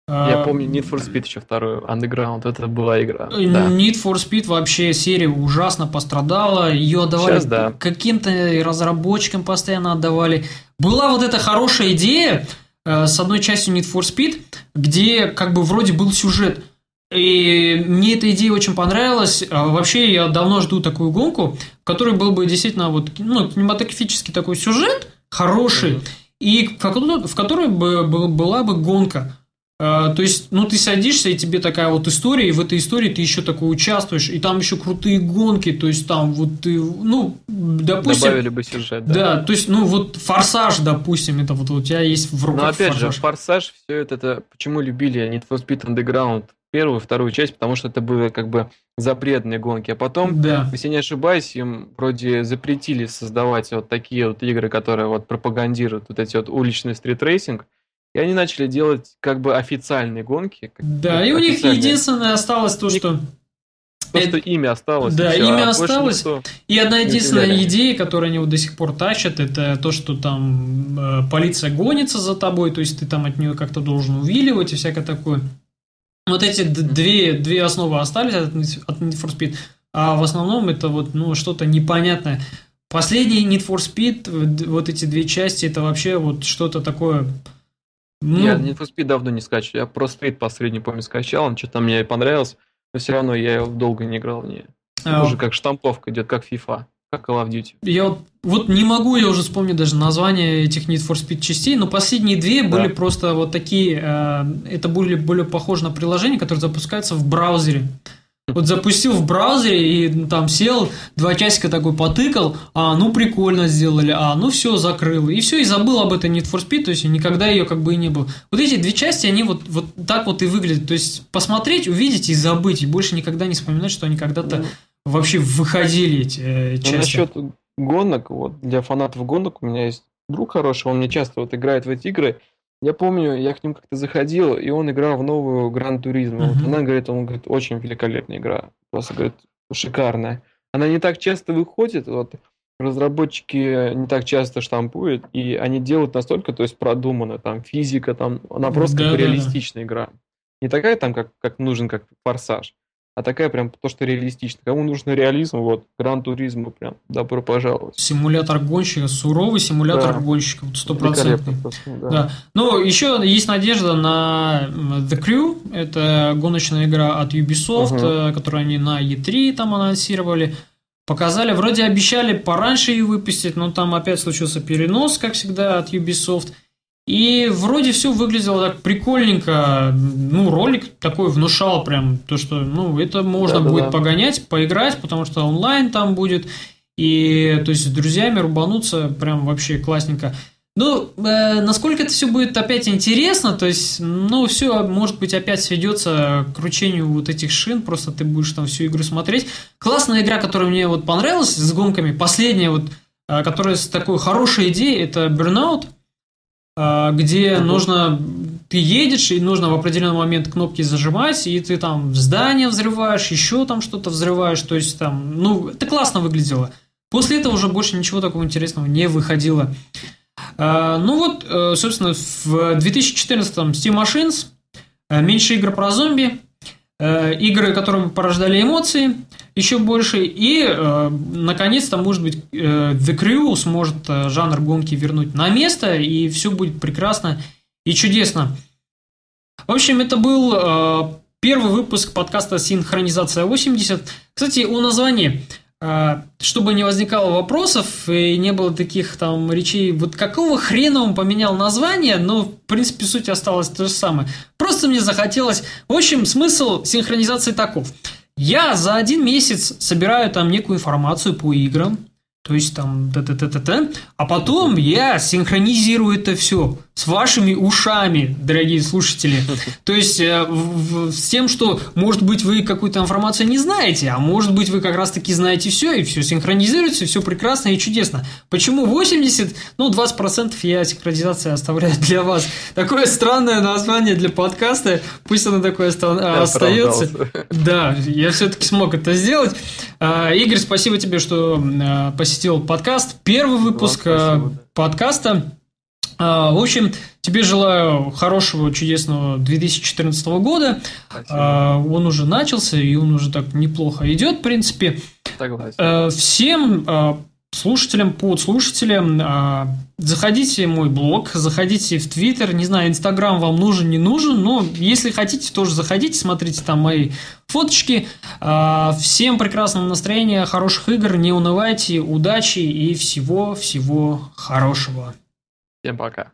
Я помню Need for Speed еще вторую, Underground, это была игра. Да. Need for Speed вообще серия ужасно пострадала, ее отдавали Сейчас, да. каким-то разработчикам постоянно отдавали. Была вот эта хорошая идея э, с одной частью Need for Speed, где как бы вроде был сюжет. И мне эта идея очень понравилась. А вообще я давно жду такую гонку, в которой был бы действительно вот, ну, кинематографический такой сюжет, хороший, mm-hmm. и в, в которой бы была бы гонка. А, то есть, ну, ты садишься, и тебе такая вот история, и в этой истории ты еще такой участвуешь, и там еще крутые гонки, то есть, там вот ты, ну, допустим... Добавили бы сюжет, да. Да, то есть, ну, вот «Форсаж», допустим, это вот у тебя есть в руках Но опять «Форсаж». же, «Форсаж», все это, это, почему любили Need for Speed Underground, первую, вторую часть, потому что это были как бы запретные гонки. А потом, да. если не ошибаюсь, им вроде запретили создавать вот такие вот игры, которые вот пропагандируют вот эти вот уличный стритрейсинг, и они начали делать как бы официальные гонки. Да, и у них единственное осталось то, что... То, что имя осталось. Да, все, имя а осталось. И одна единственная идея, которую они вот до сих пор тащат, это то, что там э, полиция гонится за тобой, то есть ты там от нее как-то должен увиливать и всякое такое. Вот эти две, две основы остались от, от Need for Speed, а в основном это вот ну, что-то непонятное. Последний Need for Speed, вот эти две части, это вообще вот что-то такое ну, я Need for Speed давно не скачу. Я просто Street последний, помню, скачал. Он что-то мне понравилось. Но все равно я его долго не играл в нее. А... Уже как штамповка идет, как FIFA. Как Call of Duty. Я вот, вот не могу я уже вспомнить даже название этих Need for Speed частей, но последние две да. были просто вот такие, э, это были более похожи на приложения, которые запускаются в браузере. Вот запустил в браузере и там сел, два часика такой потыкал, а ну прикольно сделали, а ну все, закрыл. И все, и забыл об этой Need for Speed, то есть никогда ее как бы и не было. Вот эти две части, они вот, вот так вот и выглядят. То есть посмотреть, увидеть и забыть, и больше никогда не вспоминать, что они когда-то ну, вообще выходили эти э, ну, части. насчет гонок, вот для фанатов гонок у меня есть друг хороший, он мне часто вот играет в эти игры, я помню, я к нему как-то заходил, и он играл в новую Гран Туризмо. Uh-huh. Вот она говорит, он говорит, очень великолепная игра. Просто говорит, шикарная. Она не так часто выходит, вот разработчики не так часто штампуют, и они делают настолько, то есть продуманно, там физика, там, она просто да, как да, реалистичная да. игра. Не такая там, как, как нужен, как форсаж а такая прям то, что реалистично. Кому нужен реализм, вот, Гран Туризму прям, добро пожаловать. Симулятор гонщика, суровый симулятор да. гонщика, стопроцентный. Да. да. Ну, еще есть надежда на The Crew, это гоночная игра от Ubisoft, угу. которую они на E3 там анонсировали. Показали, вроде обещали пораньше ее выпустить, но там опять случился перенос, как всегда, от Ubisoft. И вроде все выглядело так прикольненько. Ну, ролик такой внушал прям то, что, ну, это можно да, будет да. погонять, поиграть, потому что онлайн там будет. И, то есть, с друзьями рубануться прям вообще классненько. Ну, э, насколько это все будет опять интересно, то есть, ну, все, может быть, опять сведется к кручению вот этих шин, просто ты будешь там всю игру смотреть. Классная игра, которая мне вот понравилась с гонками, последняя вот, э, которая с такой хорошей идеей, это Burnout. А, где нужно ты едешь, и нужно в определенный момент кнопки зажимать, и ты там здание взрываешь, еще там что-то взрываешь, то есть там, ну, это классно выглядело. После этого уже больше ничего такого интересного не выходило. А, ну вот, э, собственно, в 2014-м Steam Machines, э, меньше игр про зомби, э, игры, которые порождали эмоции, еще больше. И, э, наконец-то, может быть, э, The Crew сможет э, жанр гонки вернуть на место, и все будет прекрасно и чудесно. В общем, это был э, первый выпуск подкаста «Синхронизация 80». Кстати, о названии. Э, чтобы не возникало вопросов и не было таких там речей, вот какого хрена он поменял название, но, в принципе, суть осталась то же самое. Просто мне захотелось... В общем, смысл синхронизации таков – я за один месяц собираю там некую информацию по играм, то есть там т т т т т а потом я синхронизирую это все с вашими ушами, дорогие слушатели. То есть э, с тем, что, может быть, вы какую-то информацию не знаете, а может быть, вы как раз-таки знаете все, и все синхронизируется, все прекрасно и чудесно. Почему 80? Ну, 20% я синхронизация оставляю для вас. Такое странное название для подкаста, пусть оно такое остается. Да, я все-таки смог это сделать. А, Игорь, спасибо тебе, что а, посетил подкаст. Первый выпуск а, подкаста. В общем, тебе желаю хорошего, чудесного 2014 года. Спасибо. Он уже начался, и он уже так неплохо идет, в принципе. Согласен. Всем слушателям, подслушателям, заходите в мой блог, заходите в Твиттер, не знаю, Инстаграм вам нужен, не нужен, но если хотите, тоже заходите, смотрите там мои фоточки. Всем прекрасного настроения, хороших игр, не унывайте, удачи и всего-всего хорошего. Всем пока.